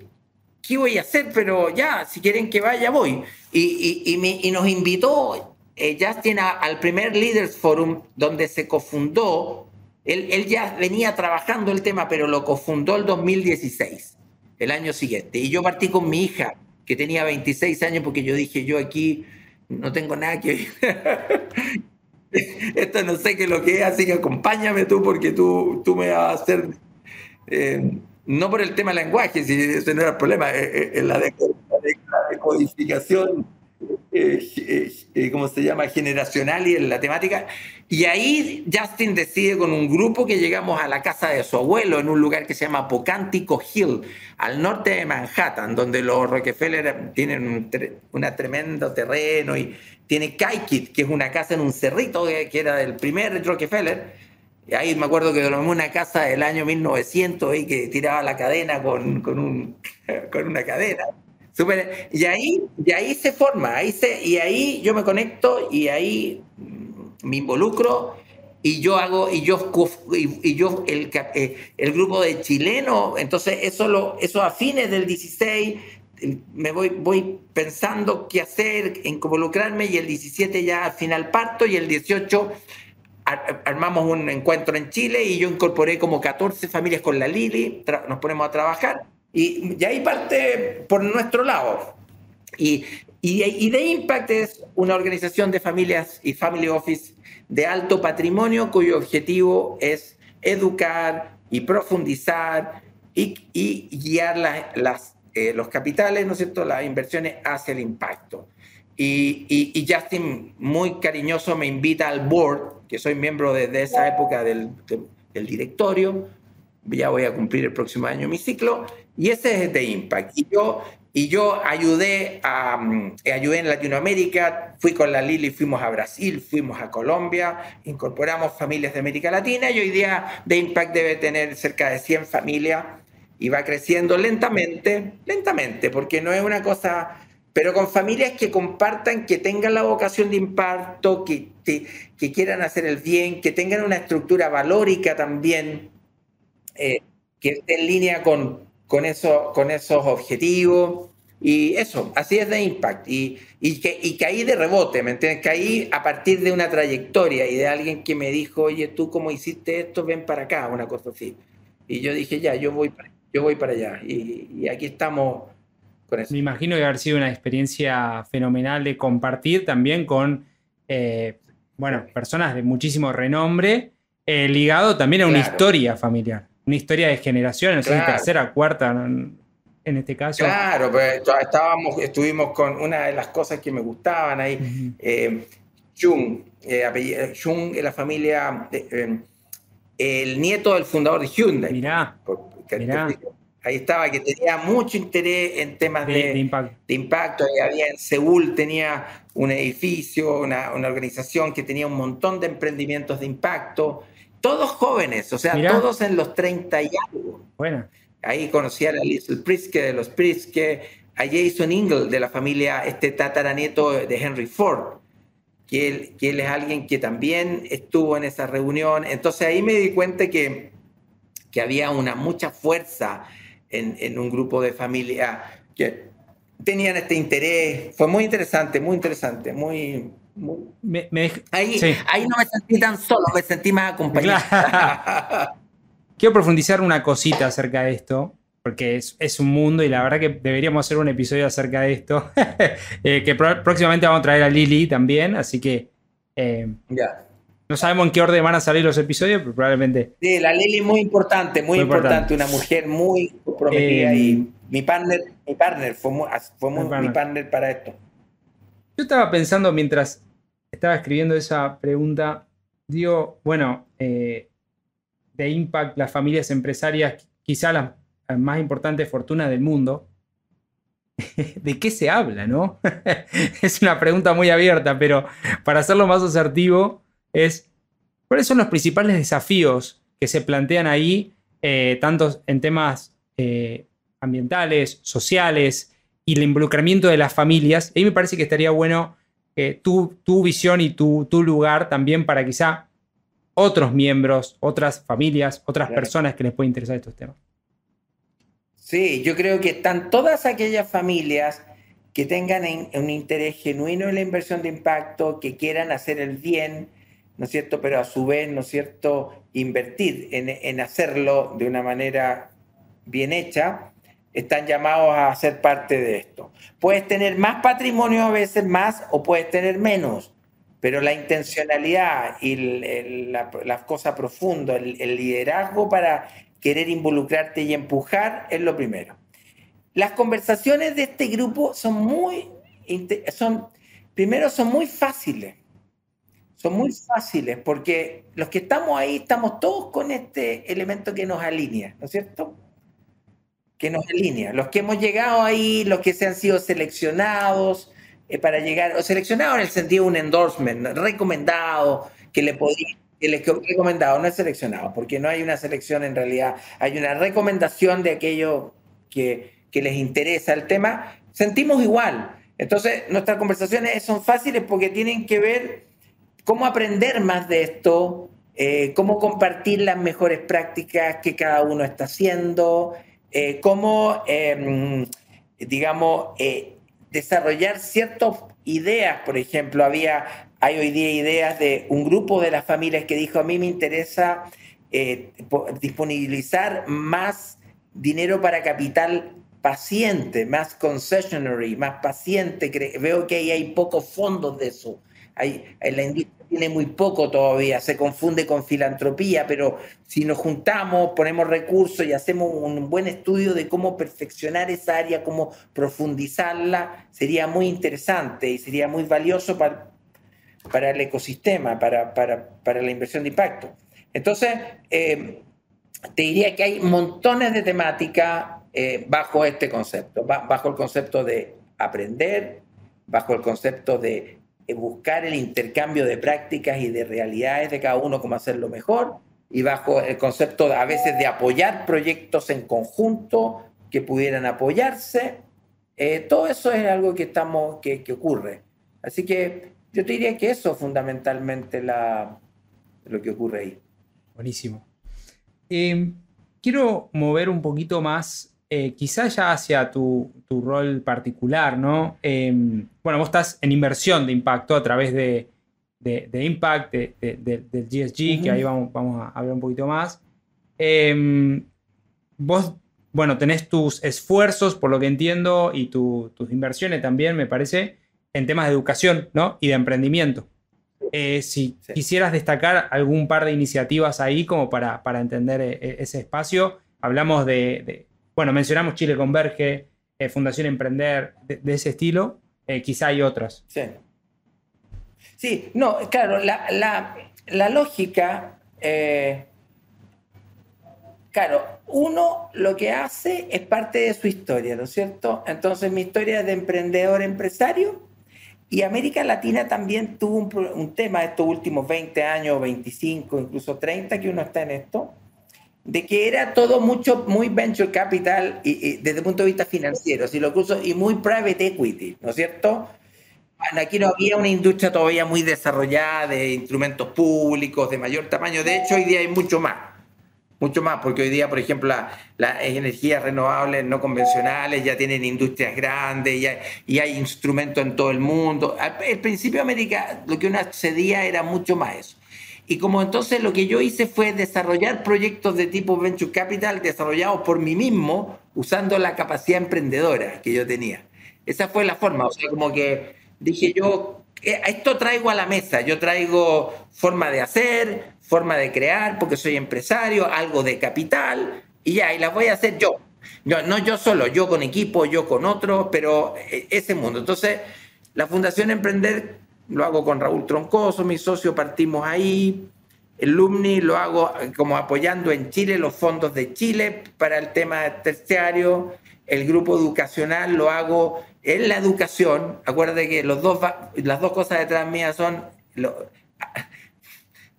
¿qué voy a hacer? Pero ya, si quieren que vaya, voy. Y, y, y, nos invitó eh, Justin al primer Leaders Forum donde se cofundó. Él, él, ya venía trabajando el tema, pero lo cofundó el 2016, el año siguiente. Y yo partí con mi hija, que tenía 26 años, porque yo dije, yo aquí no tengo nada que Esto no sé qué es lo que es, así que acompáñame tú, porque tú, tú me vas a hacer... Eh, no por el tema del lenguaje, si ese no era el problema, eh, eh, la, decodificación, eh, ¿cómo se llama?, generacional y en la temática. Y ahí Justin decide con un grupo que llegamos a la casa de su abuelo en un lugar que se llama Pocántico Hill, al norte de Manhattan, donde los Rockefeller tienen un, tremendo terreno y tiene Kaikit, que es una casa en un cerrito que, que era del primer Rockefeller ahí me acuerdo que dormí una casa del año 1900 y que tiraba la cadena con, con, un, con una cadena. Super, y, ahí, y ahí se forma, ahí se, y ahí yo me conecto y ahí me involucro y yo hago, y yo, y, yo el, eh, el grupo de chilenos, entonces eso, lo, eso a fines del 16 me voy, voy pensando qué hacer, en involucrarme y el 17 ya al final parto y el 18 armamos un encuentro en Chile y yo incorporé como 14 familias con la Lili, nos ponemos a trabajar y, y, ahí parte por nuestro lado. Y, y, y The Impact es una organización de familias y family office de alto patrimonio cuyo objetivo es educar y profundizar y, y guiar las, eh, los capitales, ¿no es cierto?, las inversiones hacia el impacto. y, Justin, muy cariñoso, me invita al board, que soy miembro desde esa época del, directorio. Ya voy a cumplir el próximo año mi ciclo. Y ese es The Impact. Y yo, y yo ayudé, a, mm, ayudé en Latinoamérica, fui con la Lili, fuimos a Brasil, fuimos a Colombia, incorporamos familias de América Latina y hoy día The Impact debe tener cerca de 100 familias y va creciendo lentamente, lentamente, porque no es una cosa, pero con familias que compartan, que tengan la vocación de impacto, que, que, quieran hacer el bien, que tengan una estructura valórica también, eh, que esté en línea con, con, eso, con esos objetivos. Y eso, así es de Impact. Y, y, que, y caí de rebote, ¿me entiendes? Caí a partir de una trayectoria y de alguien que me dijo, oye, tú cómo hiciste esto, ven para acá, una cosa así. Y yo dije, ya, yo voy para, yo voy para allá. Y, aquí estamos. Me imagino que haber sido una experiencia fenomenal de compartir también con, eh, bueno, personas de muchísimo renombre, eh, ligado también a una historia familiar una historia de generaciones, tercera, cuarta, en este caso. Claro, pues estábamos, estuvimos con una de las cosas que me gustaban ahí, eh, Jung, eh, Jung la familia, eh, el nieto del fundador de Hyundai. Mirá, Ahí estaba, que tenía mucho interés en temas de, impacto. Y había en Seúl, tenía un edificio, una, una, organización que tenía un montón de emprendimientos de impacto todos jóvenes, o sea, todos en los 30 y algo. Bueno. Ahí conocí a Liesl Priske de los Priske, a Jason Ingle de la familia, este tataranieto de Henry Ford, que él, que él es alguien que también estuvo en esa reunión. Entonces ahí me di cuenta que, que había una mucha fuerza en, en un grupo de familia que tenían este interés. Fue muy interesante, muy interesante, muy, ahí, no me sentí tan solo, me sentí más acompañado. Quiero profundizar una cosita acerca de esto, porque es, un mundo y la verdad que deberíamos hacer un episodio acerca de esto, eh, que próximamente vamos a traer a Lili también, así que... Eh, no sabemos en qué orden van a salir los episodios, pero probablemente... Sí, la Lili es muy importante, muy, importante. una mujer muy comprometida y eh, mi partner, mi partner fue, mi partner para esto. Yo estaba pensando mientras estaba escribiendo esa pregunta, digo, bueno, eh, de Impact, las familias empresarias, quizá las, más importantes fortunas del mundo, ¿de qué se habla, no? es una pregunta muy abierta, pero para hacerlo más asertivo es, ¿cuáles son los principales desafíos que se plantean ahí, eh, tanto en temas eh, ambientales, sociales, y el involucramiento de las familias. Ahí me parece que estaría bueno eh, tu, tu, visión y tu, tu, lugar también para quizá otros miembros, otras familias, otras personas que les pueden interesar estos temas. Sí, yo creo que están todas aquellas familias que tengan un interés genuino en la inversión de impacto, que quieran hacer el bien, ¿no es cierto? Pero a su vez, ¿no es cierto?, invertir en, en hacerlo de una manera bien hecha están llamados a ser parte de esto. Puedes tener más patrimonio a veces más o puedes tener menos, pero la intencionalidad y la, cosa profunda, el, liderazgo para querer involucrarte y empujar es lo primero. Las conversaciones de este grupo son muy, son, primero son muy fáciles, son muy fáciles porque los que estamos ahí estamos todos con este elemento que nos alinea, ¿no es cierto? que nos alinea. Los que hemos llegado ahí, los que se han sido seleccionados eh, para llegar, o seleccionados en el sentido de un endorsement, recomendado, que le que le recomendado, no es seleccionado, porque no hay una selección en realidad, hay una recomendación de aquello que, que les interesa el tema, sentimos igual. Entonces, nuestras conversaciones son fáciles porque tienen que ver cómo aprender más de esto, eh, cómo compartir las mejores prácticas que cada uno está haciendo, eh, cómo, em, digamos, eh, desarrollar ciertas ideas, por ejemplo, había, hay hoy día ideas de un grupo de las familias que dijo, a mí me interesa disponibilizar más dinero para capital paciente, más concessionary, más paciente. Veo que ahí hay pocos fondos de eso. Hay, la industria tiene muy poco todavía, se confunde con filantropía, pero si nos juntamos, ponemos recursos y hacemos un buen estudio de cómo perfeccionar esa área, cómo profundizarla, sería muy interesante y sería muy valioso para, para el ecosistema, para, para, para la inversión de impacto. Entonces, eh, te diría que hay montones de temática eh, bajo este concepto, bajo el concepto de aprender, bajo el concepto de eh, buscar el intercambio de prácticas y de realidades de cada uno, cómo hacerlo mejor, y bajo el concepto a veces de apoyar proyectos en conjunto que pudieran apoyarse. Eh, todo eso es algo que, estamos, que, que, ocurre. Así que yo te diría que eso es fundamentalmente la, lo que ocurre ahí. Buenísimo. Em, quiero mover un poquito más, eh, quizás ya hacia tu, rol particular, ¿no? Em, bueno, vos estás en inversión de impacto a través de, Impact, del GSG, que ahí vamos, vamos, a hablar un poquito más. Em, vos, bueno, tenés tus esfuerzos, por lo que entiendo, y tus inversiones también, me parece, en temas de educación, ¿no? Y de emprendimiento. Eh, si quisieras destacar algún par de iniciativas ahí como para, para entender eh, ese espacio, hablamos de, bueno, mencionamos Chile Converge, Fundación Emprender, de, ese estilo, quizá hay otras. Sí. Sí, no, claro, la, lógica, claro, uno lo que hace es parte de su historia, ¿no es cierto? Entonces mi historia de emprendedor empresario y América Latina también tuvo un, tema estos últimos 20 años, 25, incluso 30 que uno está en esto, de que era todo mucho, muy venture capital y, desde el punto de vista financiero, si lo curso, y muy private equity, ¿no es cierto? Aquí no había una industria todavía muy desarrollada de instrumentos públicos de mayor tamaño. De hecho, hoy día hay mucho más mucho más, porque hoy día, por ejemplo, las energías renovables no convencionales ya tienen industrias grandes y hay, y hay instrumentos en todo el mundo. Al, principio de América lo que uno accedía era mucho más eso. Y como entonces lo que yo hice fue desarrollar proyectos de tipo Venture Capital desarrollados por mí mismo usando la capacidad emprendedora que yo tenía. Esa fue la forma, o sea, como que dije yo, eh, esto traigo a la mesa, yo traigo forma de hacer, forma de crear, porque soy empresario, algo de capital, y ya, y las voy a hacer yo. No, no yo solo, yo con equipo, yo con otros, pero eh, ese mundo. Entonces, la Fundación Emprender lo hago con Raúl Troncoso, mi socio, partimos ahí. El LUMNI lo hago eh, como apoyando en Chile los fondos de Chile para el tema terciario. El grupo educacional lo hago en la educación. Acuérdate que los dos, las dos cosas detrás mías son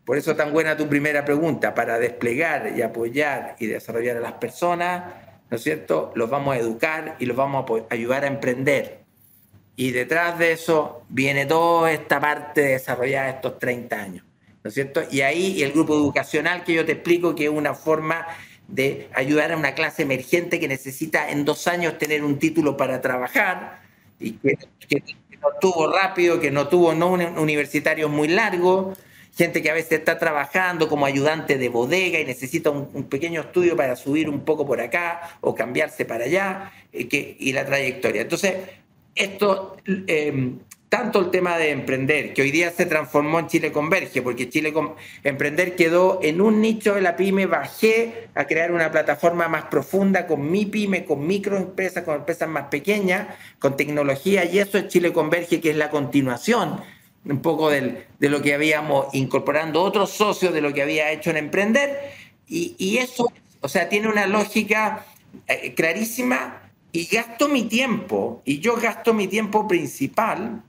por eso tan buena tu primera pregunta, para desplegar y apoyar y desarrollar a las personas, ¿no es cierto? Los vamos a educar y los vamos a ayudar a emprender. Y detrás de eso viene toda esta parte de desarrollar estos 30 años, ¿no es cierto? Y ahí el grupo educacional que yo te explico que es una forma de ayudar a una clase emergente que necesita en dos años tener un título para trabajar y que, no tuvo rápido, que no tuvo no un universitario muy largo, gente que a veces está trabajando como ayudante de bodega y necesita un, pequeño estudio para subir un poco por acá o cambiarse para allá, eh, que, y la trayectoria. Entonces, esto, em, tanto el tema de emprender, que hoy día se transformó en Chile Converge, porque Chile Emprender quedó en un nicho de la pyme, bajé a crear una plataforma más profunda con mi pyme, con microempresas, con empresas más pequeñas, con tecnología, y eso es Chile Converge, que es la continuación un poco de lo que habíamos incorporando otros socios de lo que había hecho en Emprender. Y, eso, o sea, tiene una lógica eh, clarísima y gasto mi tiempo, y yo gasto mi tiempo principal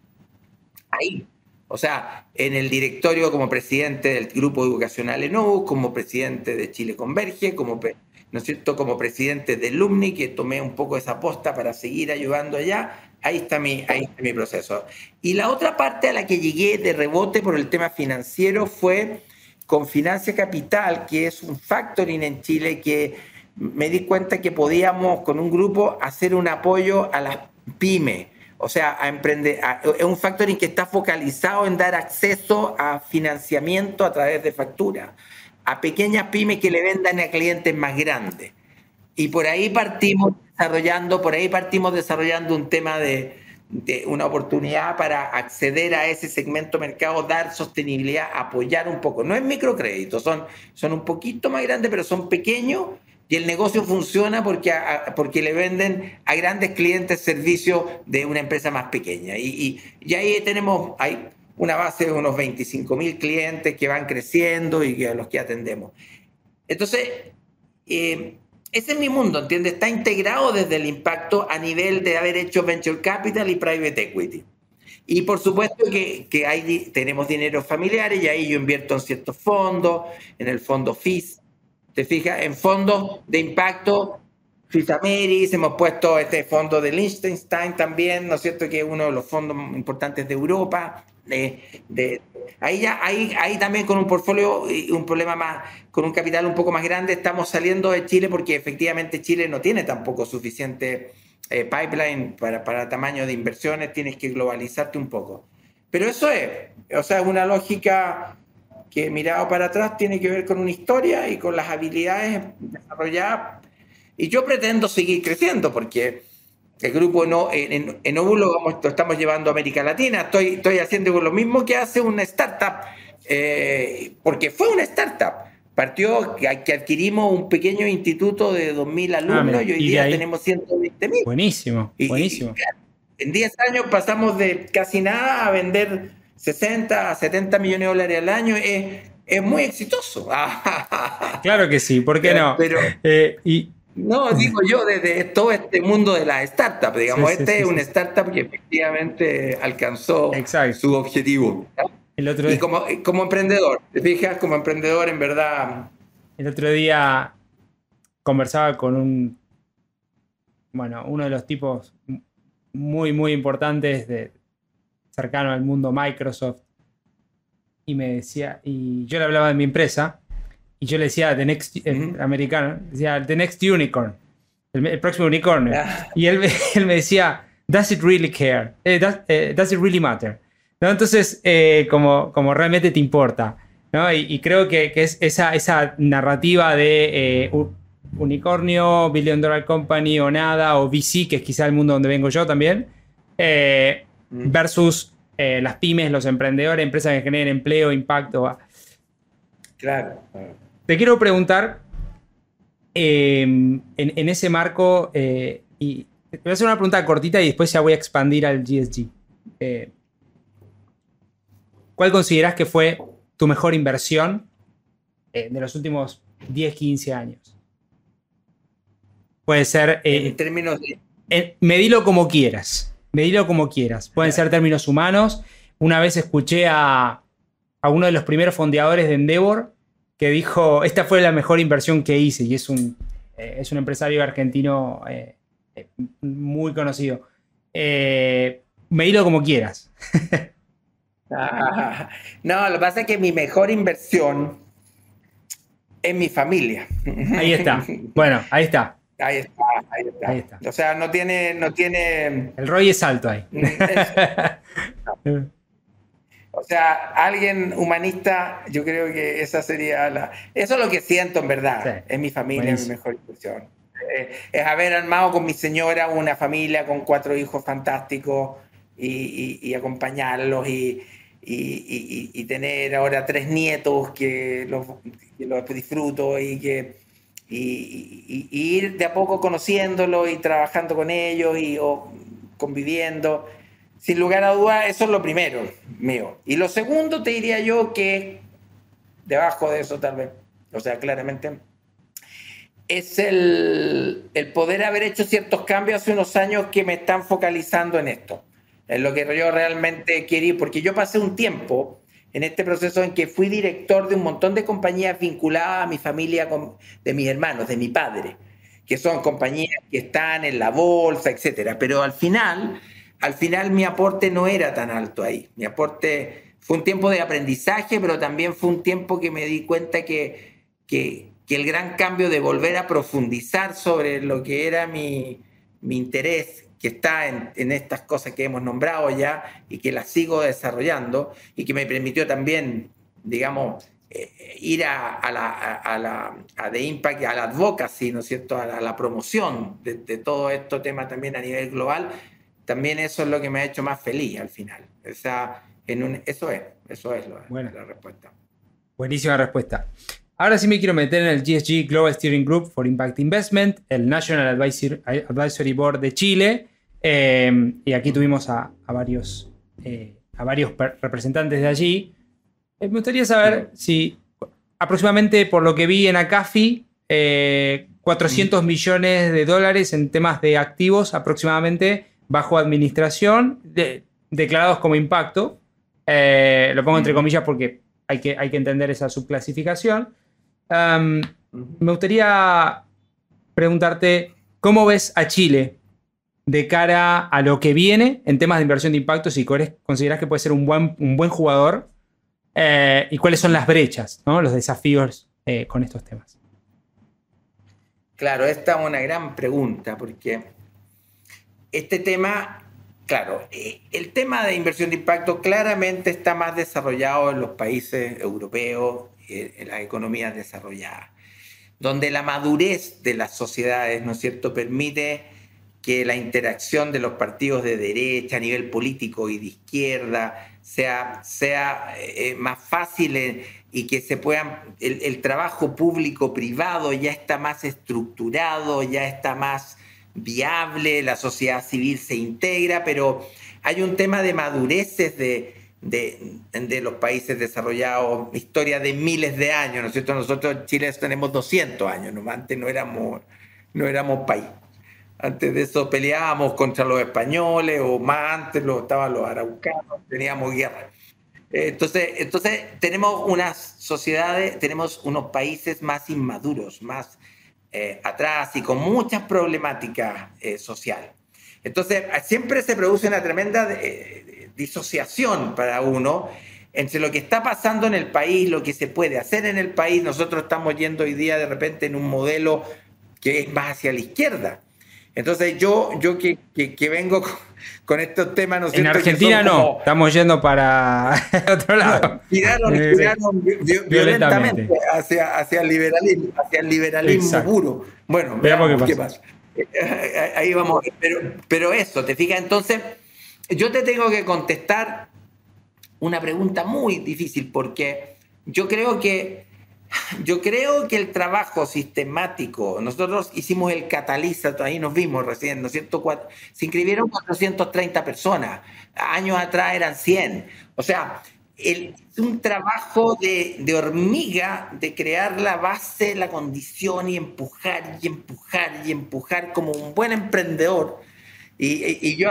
ahí. O sea, en el directorio como presidente del Grupo Educacional ENU, como presidente de Chile Converge, como, ¿no es cierto? como presidente de LUMNI, que tomé un poco esa posta para seguir ayudando allá, Ahí está, mi, ahí está mi proceso. Y la otra parte a la que llegué de rebote por el tema financiero fue con Financia Capital, que es un factoring en Chile que me di cuenta que podíamos con un grupo hacer un apoyo a las pymes. O sea, a emprender, es un factoring que está focalizado en dar acceso a financiamiento a través de factura a pequeñas pymes que le vendan a clientes más grandes. Y por ahí partimos desarrollando, por ahí partimos desarrollando un tema de, de una oportunidad para acceder a ese segmento mercado, dar sostenibilidad, apoyar un poco. No es microcrédito, son, son un poquito más grandes, pero son pequeños y el negocio funciona porque, porque le venden a grandes clientes servicios de una empresa más pequeña. Y, y, ahí tenemos hay una base de unos 25 mil clientes que van creciendo y que a los que atendemos. Entonces, eh, ese es mi mundo, ¿entiendes? Está integrado desde el impacto a nivel de haber hecho venture capital y private equity. Y por supuesto que, que hay, tenemos dinero familiares y ahí yo invierto en ciertos fondos, en el fondo FIS, te fijas, en fondos de impacto, FISAMERIS, hemos puesto este fondo de Liechtenstein también, ¿no es cierto? Que es uno de los fondos importantes de Europa. de, ahí ya, ahí, ahí también con un portfolio y un problema más, con un capital un poco más grande, estamos saliendo de Chile porque efectivamente Chile no tiene tampoco suficiente eh, pipeline para, para tamaño de inversiones, tienes que globalizarte un poco. Pero eso es, o sea, es una lógica que mirado para atrás tiene que ver con una historia y con las habilidades desarrolladas. Y yo pretendo seguir creciendo porque el grupo no, en, en Óvulo lo estamos llevando a América Latina. Estoy, estoy haciendo lo mismo que hace una startup, eh, porque fue una startup. Partió que, adquirimos un pequeño instituto de 2.000 alumnos y hoy día tenemos 120.000. Buenísimo, buenísimo. en 10 años pasamos de casi nada a vender 60 a 70 millones de dólares al año. Es, es muy exitoso. claro que sí, ¿por qué no? Pero, eh, y, no, digo yo, desde todo este mundo de la startup, digamos, este es una startup que efectivamente alcanzó su objetivo. El otro y como, como emprendedor, te fijas, como emprendedor, en verdad. El otro día conversaba con un, bueno, uno de los tipos muy, muy importantes de, cercano al mundo Microsoft. Y me decía, y yo le hablaba de mi empresa, y yo le decía, The Next, americano, decía, The Next Unicorn, el, próximo unicornio. Ah. Y él, él, me decía, Does it really care? Eh, eh, does, it really matter? ¿No? Entonces, eh, como, como realmente te importa. ¿no? Y, creo que, que, es esa, esa narrativa de unicornio, billion dollar company o nada, o VC, que es quizá el mundo donde vengo yo también, versus las pymes, los emprendedores, empresas que generen empleo, impacto. Claro. Te quiero preguntar, em, en, ese marco, eh, y te voy a hacer una pregunta cortita y después ya voy a expandir al GSG. Eh, ¿Cuál consideras que fue tu mejor inversión eh, de los últimos 10, 15 años? Puede ser... en términos de... medilo como quieras. Medilo como quieras. Pueden ser términos humanos. Una vez escuché a, a uno de los primeros fondeadores de Endeavor que dijo, esta fue la mejor inversión que hice, y es un, eh, es un empresario argentino eh, eh, muy conocido. me hilo como quieras. Ah, no, lo que pasa es que mi mejor inversión es mi familia. Ahí está. Bueno, ahí está. Ahí está, ahí está. O sea, no tiene, no tiene. El Roy es alto ahí. O sea, alguien humanista, yo creo que esa sería la... Eso es lo que siento en verdad. Es mi familia, mi mejor impresión. Eh, es haber armado con mi señora una familia con cuatro hijos fantásticos y, acompañarlos y, y, tener ahora tres nietos que los, disfruto y que y, ir de a poco conociéndolos y trabajando con ellos y conviviendo sin lugar a dudas, eso es lo primero mío. Y lo segundo, te diría yo que debajo de eso tal vez, o sea, claramente, es el, el poder haber hecho ciertos cambios hace unos años que me están focalizando en esto, en lo que yo realmente quería, porque yo pasé un tiempo en este proceso en que fui director de un montón de compañías vinculadas a mi familia, de mis hermanos, de mi padre, que son compañías que están en la bolsa, etcétera. Pero al final al final mi aporte no era tan alto ahí. Mi aporte fue un tiempo de aprendizaje, pero también fue un tiempo que me di cuenta que, que, el gran cambio de volver a profundizar sobre lo que era mi, interés, que está en, estas cosas que hemos nombrado ya y que las sigo desarrollando y que me permitió también, digamos, eh, ir a, la, a, la a The Impact, a la advocacy, ¿no es cierto?, a la, promoción de, todo este tema también a nivel global, también eso es lo que me ha hecho más feliz al final. O sea, en un, eso es, eso es la respuesta. Buenísima respuesta. Ahora sí me quiero meter en el GSG Global Steering Group for Impact Investment, el National Advisory, Board de Chile. Eh, y aquí tuvimos a, varios, eh, a varios representantes de allí. Eh, me gustaría saber si aproximadamente, por lo que vi en ACAFI, 400 millones de dólares en temas de activos aproximadamente bajo administración, declarados como impacto. lo pongo entre comillas porque hay que, hay que entender esa subclasificación. Me gustaría preguntarte, ¿cómo ves a Chile de cara a lo que viene en temas de inversión de impacto? Si consideras que puede ser un buen, un buen jugador eh, y cuáles son las brechas, los desafíos eh, con estos temas. Claro, esta es una gran pregunta porque este tema, claro, eh, el tema de inversión de impacto claramente está más desarrollado en los países europeos en las economías desarrolladas, donde la madurez de las sociedades, ¿no es cierto?, permite que la interacción de los partidos de derecha a nivel político y de izquierda sea, sea eh, más fácil eh, y que se puedan, el, trabajo público-privado ya está más estructurado, ya está más viable, la sociedad civil se integra, pero hay un tema de madureces de, de, los países desarrollados, historia de miles de años, ¿no es cierto? Nosotros en Chile tenemos 200 años, ¿no? antes no éramos, no éramos país. Antes de eso peleábamos contra los españoles o más antes lo, estaban los araucanos, teníamos guerra. Entonces, entonces tenemos unas sociedades, tenemos unos países más inmaduros, más eh, atrás y con muchas problemáticas eh, sociales. Entonces, siempre se produce una tremenda eh, disociación para uno entre lo que está pasando en el país, lo que se puede hacer en el país. Nosotros estamos yendo hoy día de repente en un modelo que es más hacia la izquierda. Entonces yo, yo que, que, vengo con, estos temas... ¿no en Argentina no, estamos yendo para otro lado. Tiraron, violentamente hacia, hacia, el liberalismo, hacia el liberalismo puro. Bueno, veamos, qué pasa. Ahí vamos, pero, pero eso, ¿te fijas? Entonces yo te tengo que contestar una pregunta muy difícil porque yo creo que yo creo que el trabajo sistemático, nosotros hicimos el catalizador, ahí nos vimos recién, ¿no es cierto? Se inscribieron 430 personas, años atrás eran 100. O sea, es un trabajo de, de, hormiga de crear la base, la condición y empujar y empujar y empujar como un buen emprendedor y, yo,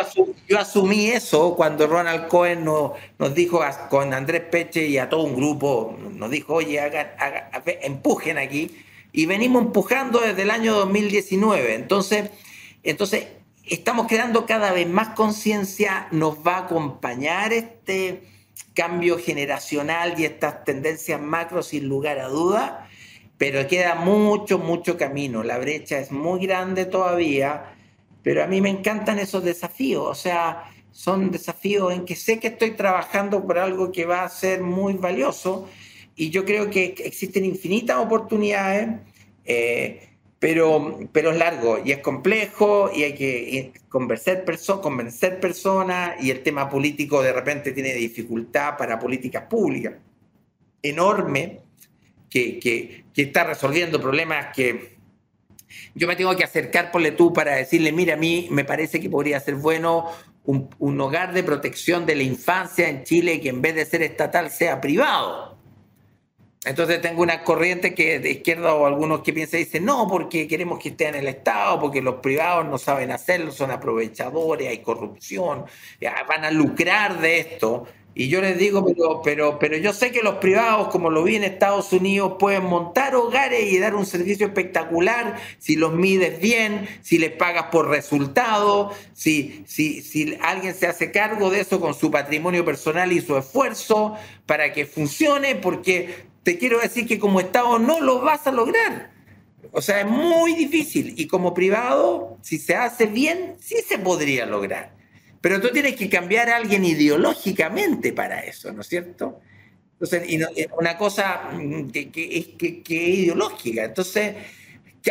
yo, asumí eso cuando Ronald Cohen nos, nos, dijo con Andrés Peche y a todo un grupo, nos dijo, oye, empujen aquí. Y venimos empujando desde el año 2019. Entonces, entonces estamos creando cada vez más conciencia, nos va a acompañar este cambio generacional y estas tendencias macro sin lugar a duda, pero queda mucho, mucho camino. La brecha es muy grande todavía pero a mí me encantan esos desafíos, o sea, son desafíos en que sé que estoy trabajando por algo que va a ser muy valioso y yo creo que existen infinitas oportunidades, eh, pero, pero es largo y es complejo y hay que convencer, convencer personas y el tema político de repente tiene dificultad para políticas públicas enorme que, que, que está resolviendo problemas que yo me tengo que acercar, por tú, para decirle, mira, a mí me parece que podría ser bueno un, hogar de protección de la infancia en Chile que en vez de ser estatal sea privado. Entonces tengo una corriente que de izquierda o algunos que piensan dicen, no, porque queremos que esté en el Estado, porque los privados no saben hacerlo, son aprovechadores, hay corrupción, van a lucrar de esto. Y yo les digo, pero, pero, pero yo sé que los privados, como lo vi en Estados Unidos, pueden montar hogares y dar un servicio espectacular si los mides bien, si les pagas por resultado, si, si, si alguien se hace cargo de eso con su patrimonio personal y su esfuerzo para que funcione, porque te quiero decir que como Estado no lo vas a lograr. O sea, es muy difícil. Y como privado, si se hace bien, sí se podría lograr. Pero tú tienes que cambiar a alguien ideológicamente para eso, ¿no es cierto? Entonces, y una cosa mm, que, que, que, que es ideológica. Entonces,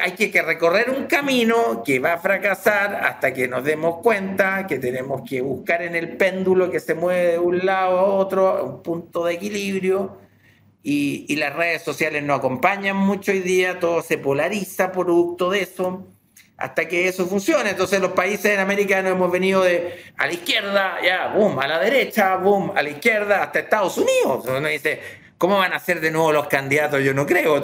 hay que recorrer un camino que va a fracasar hasta que nos demos cuenta que tenemos que buscar en el péndulo que se mueve de un lado a otro un punto de equilibrio y, y las redes sociales no acompañan mucho hoy día, todo se polariza producto de eso hasta que eso funcione. Entonces los países en América nos hemos venido de a la izquierda, ya, boom, a la derecha, boom, a la izquierda, hasta Estados Unidos. Uno ¿Cómo van a ser de nuevo los candidatos? Yo no creo.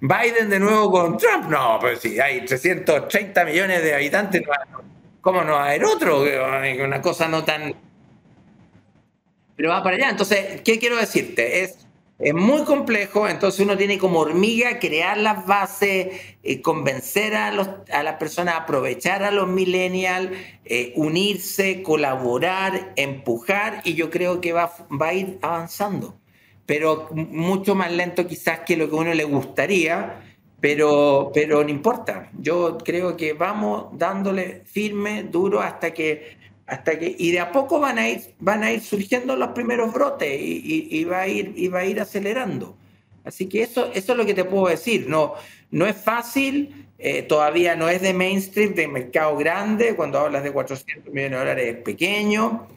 Biden de nuevo con Trump. No, pero si hay 330 millones de habitantes, ¿cómo no va a haber otro? Una cosa no tan... Pero va para allá. Entonces, ¿qué quiero decirte? Es, es muy complejo, entonces uno tiene como hormiga crear las bases, eh, convencer a, los, a las personas, aprovechar a los millennials, eh, unirse, colaborar, empujar, y yo creo que va, va a ir avanzando pero mucho más lento quizás que lo que a uno le gustaría, pero, pero no importa. Yo creo que vamos dándole firme, duro, hasta que, hasta que, y de a poco van a ir, van a ir surgiendo los primeros brotes y, va, a ir, va a ir acelerando. Así que eso, eso es lo que te puedo decir. No, no es fácil, eh, todavía no es de mainstream, de mercado grande. Cuando hablas de 400 millones de dólares es pequeño.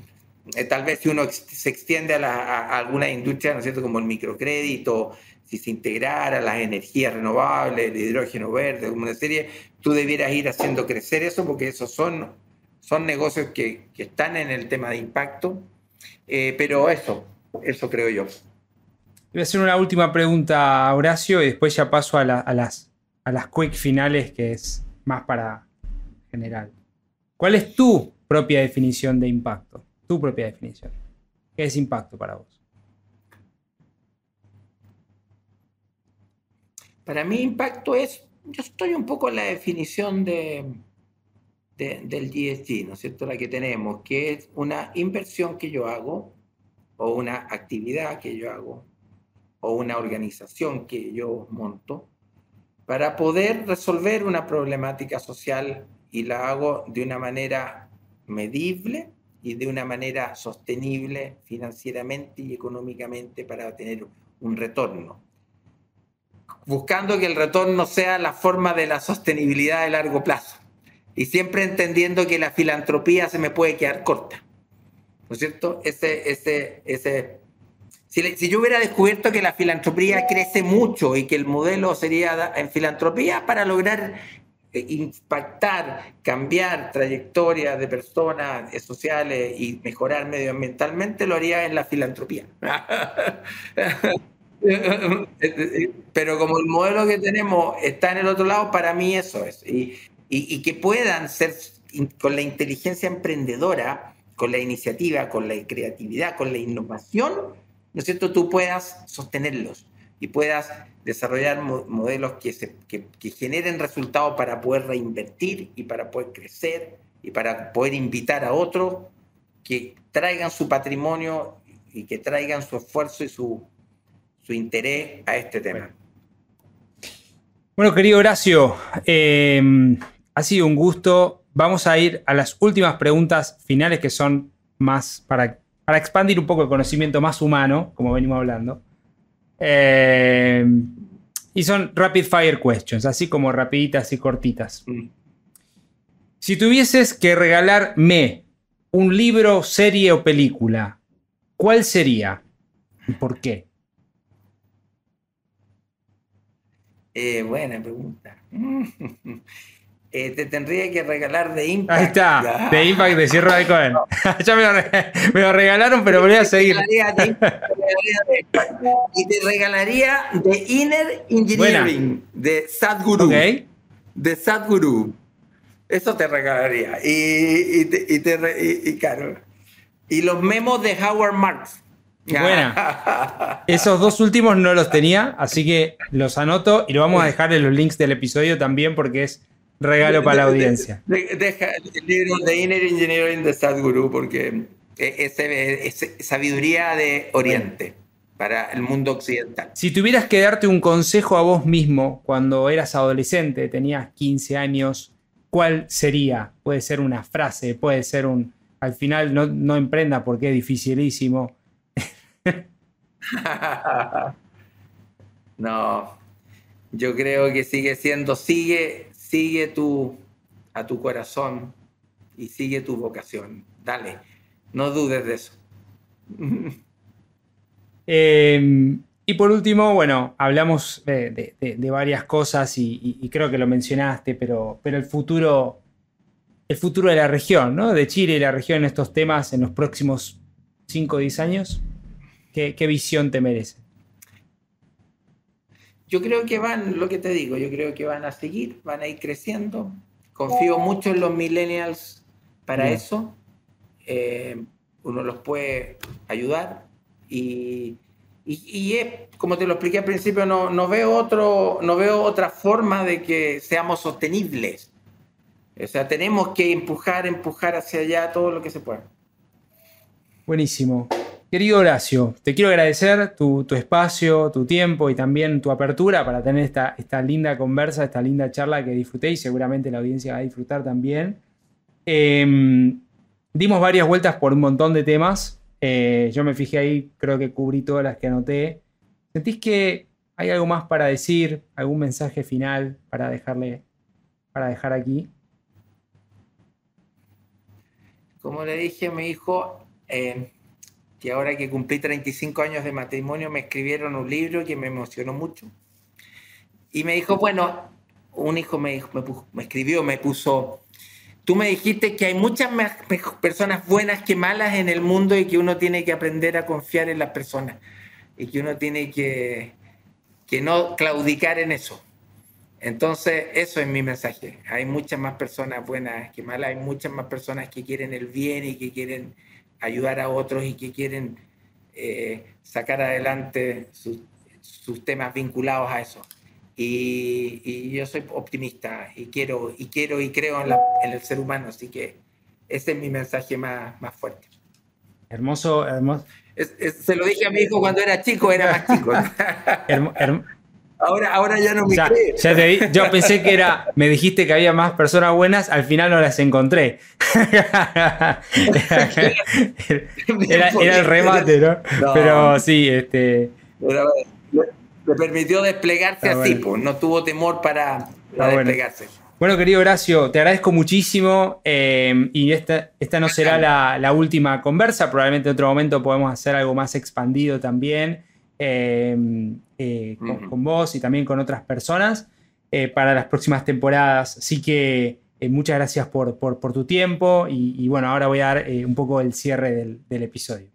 Eh, tal vez si uno se extiende a, alguna industria, ¿no es cierto?, como el microcrédito, si se integrara las energías renovables, el hidrógeno verde, una serie, tú debieras ir haciendo crecer eso porque esos son, son negocios que, que están en el tema de impacto. Eh, pero eso, eso creo yo. Voy a hacer una última pregunta, Horacio, y después ya paso a, a, las, a las quick finales, que es más para general. ¿Cuál es tu propia definición de impacto? tu propia definición. ¿Qué es impacto para vos? Para mí impacto es, yo estoy un poco en la definición de, del GSG, ¿no es cierto? La que tenemos, que es una inversión que yo hago o una actividad que yo hago o una organización que yo monto para poder resolver una problemática social y la hago de una manera medible y de una manera sostenible financieramente y económicamente para tener un retorno. Buscando que el retorno sea la forma de la sostenibilidad de largo plazo. Y siempre entendiendo que la filantropía se me puede quedar corta. ¿No es cierto? Ese, ese, ese, si, si yo hubiera descubierto que la filantropía crece mucho y que el modelo sería en filantropía para lograr eh, impactar, cambiar trayectorias de personas eh, sociales y mejorar medioambientalmente, lo haría en la filantropía. Pero como el modelo que tenemos está en el otro lado, para mí eso es. Y, y, que puedan ser con la inteligencia emprendedora, con la iniciativa, con la creatividad, con la innovación, ¿no es cierto? Tú puedas sostenerlos y puedas desarrollar modelos que, generen resultados para poder reinvertir y para poder crecer y para poder invitar a otros que traigan su patrimonio y que traigan su esfuerzo y su, interés a este tema. Bueno, querido Horacio, eh, ha sido un gusto. Vamos a ir a las últimas preguntas finales que son más para, para expandir un poco el conocimiento más humano, como venimos hablando. Eh, y son rapid fire questions, así como rapiditas y cortitas. Mm. Si tuvieses que regalarme un libro, serie o película, ¿cuál sería? ¿Y por qué? Eh, buena pregunta. Eh, te tendría que regalar de Impact. Ahí está, de Impact de Sierra de Cohen. ya me lo, regalaron, pero voy a seguir. y te regalaría de Inner Engineering de Sadhguru. De Sadhguru. Eso te regalaría. Y, y, te, y, claro. y los memos de Howard Marks. Buena. Esos dos últimos no los tenía, así que los anoto y lo vamos a dejar en los links del episodio también porque es Regalo para la audiencia. deja el libro de Inner Engineering de Sadhguru porque es, sabiduría de Oriente para el mundo occidental. Si tuvieras que darte un consejo a vos mismo cuando eras adolescente, tenías 15 años, ¿cuál sería? Puede ser una frase, puede ser un... Al final no, no emprenda porque es dificilísimo. no, yo creo que sigue siendo, sigue, sigue tu, a tu corazón y sigue tu vocación. Dale, no dudes de eso. Em, y por último, bueno, hablamos de, varias cosas y, creo que lo mencionaste, pero, pero el futuro, el futuro de la región, ¿no? De Chile y la región en estos temas en los próximos 5 o 10 años, ¿qué, visión te merece? Yo creo que van, lo que te digo, yo creo que van a seguir, van a ir creciendo. Confío mucho en los millennials para eso. Eh, uno los puede ayudar y, y, es, como te lo expliqué al principio, no, no, veo otro, no veo otra forma de que seamos sostenibles. O sea, tenemos que empujar, empujar hacia allá todo lo que se pueda. Buenísimo. Querido Horacio, te quiero agradecer tu, espacio, tu tiempo y también tu apertura para tener esta, esta linda conversa, esta linda charla que disfruté y seguramente la audiencia va a disfrutar también. Em, dimos varias vueltas por un montón de temas. Eh, yo me fijé ahí, creo que cubrí todas las que anoté. ¿Sentís que hay algo más para decir? ¿Algún mensaje final para dejarle, para dejar aquí? Como le dije a mi hijo, eh, que ahora que cumplí 35 años de matrimonio, me escribieron un libro que me emocionó mucho. Y me dijo, bueno, un hijo me, me escribió, me puso, Tú me dijiste que hay muchas más personas buenas que malas en el mundo y que uno tiene que aprender a confiar en las personas y que uno tiene que, que no claudicar en eso. Entonces, eso es mi mensaje. Hay muchas más personas buenas que malas, hay muchas más personas que quieren el bien y que quieren ayudar a otros y que quieren eh, sacar adelante sus temas vinculados a eso. Y, yo soy optimista y quiero y quiero y creo en, el ser humano, así que ese es mi mensaje más, más fuerte. Hermoso, hermoso. se lo dije a mi hijo cuando era chico, era más chico. ahora, ahora ya no me cree. yo pensé que era, me dijiste que había más personas buenas, al final no las encontré. era, el remate, ¿no? Pero sí, este le permitió desplegarse así, pues, no tuvo temor para, desplegarse. Bueno. querido Horacio, te agradezco muchísimo eh, y esta, esta no será la, última conversa, probablemente en otro momento podemos hacer algo más expandido también eh, eh, con, vos y también con otras personas para las próximas temporadas. Así que muchas gracias por, tu tiempo y, bueno, ahora voy a dar un poco el cierre del episodio.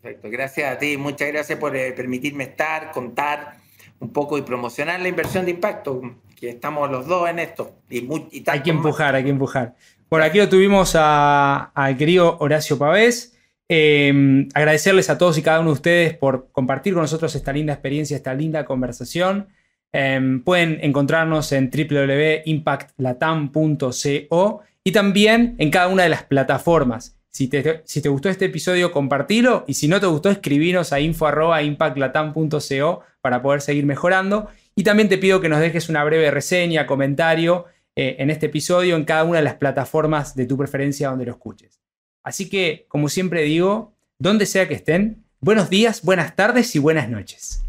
Perfecto, gracias a ti, muchas gracias por eh, permitirme estar, contar un poco y promocionar la inversión de impacto, que estamos los dos en esto. Y, hay que empujar, hay que empujar. Por aquí lo tuvimos al querido Horacio Pavés. Em, agradecerles a todos y cada uno de ustedes por compartir con nosotros esta linda experiencia, esta linda conversación. Em, pueden encontrarnos en www.impactlatam.co y también en cada una de las plataformas si te, gustó este episodio, compartilo. Y si no te gustó, escribinos a info.impactlatam.co para poder seguir mejorando. Y también te pido que nos dejes una breve reseña, comentario eh, en este episodio en cada una de las plataformas de tu preferencia donde lo escuches. Así que, como siempre digo, donde sea que estén, buenos días, buenas tardes y buenas noches.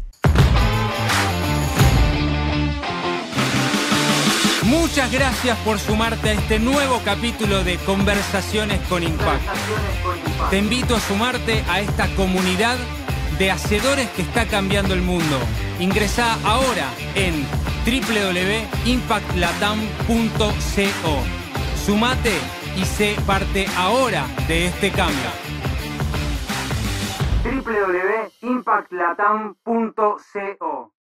Muchas gracias por sumarte a este nuevo capítulo de Conversaciones con Impacto. Te invito a sumarte a esta comunidad de hacedores que está cambiando el mundo. Ingresa ahora en www.impactlatam.co. Sumate y sé parte ahora de este cambio. www.impactlatam.co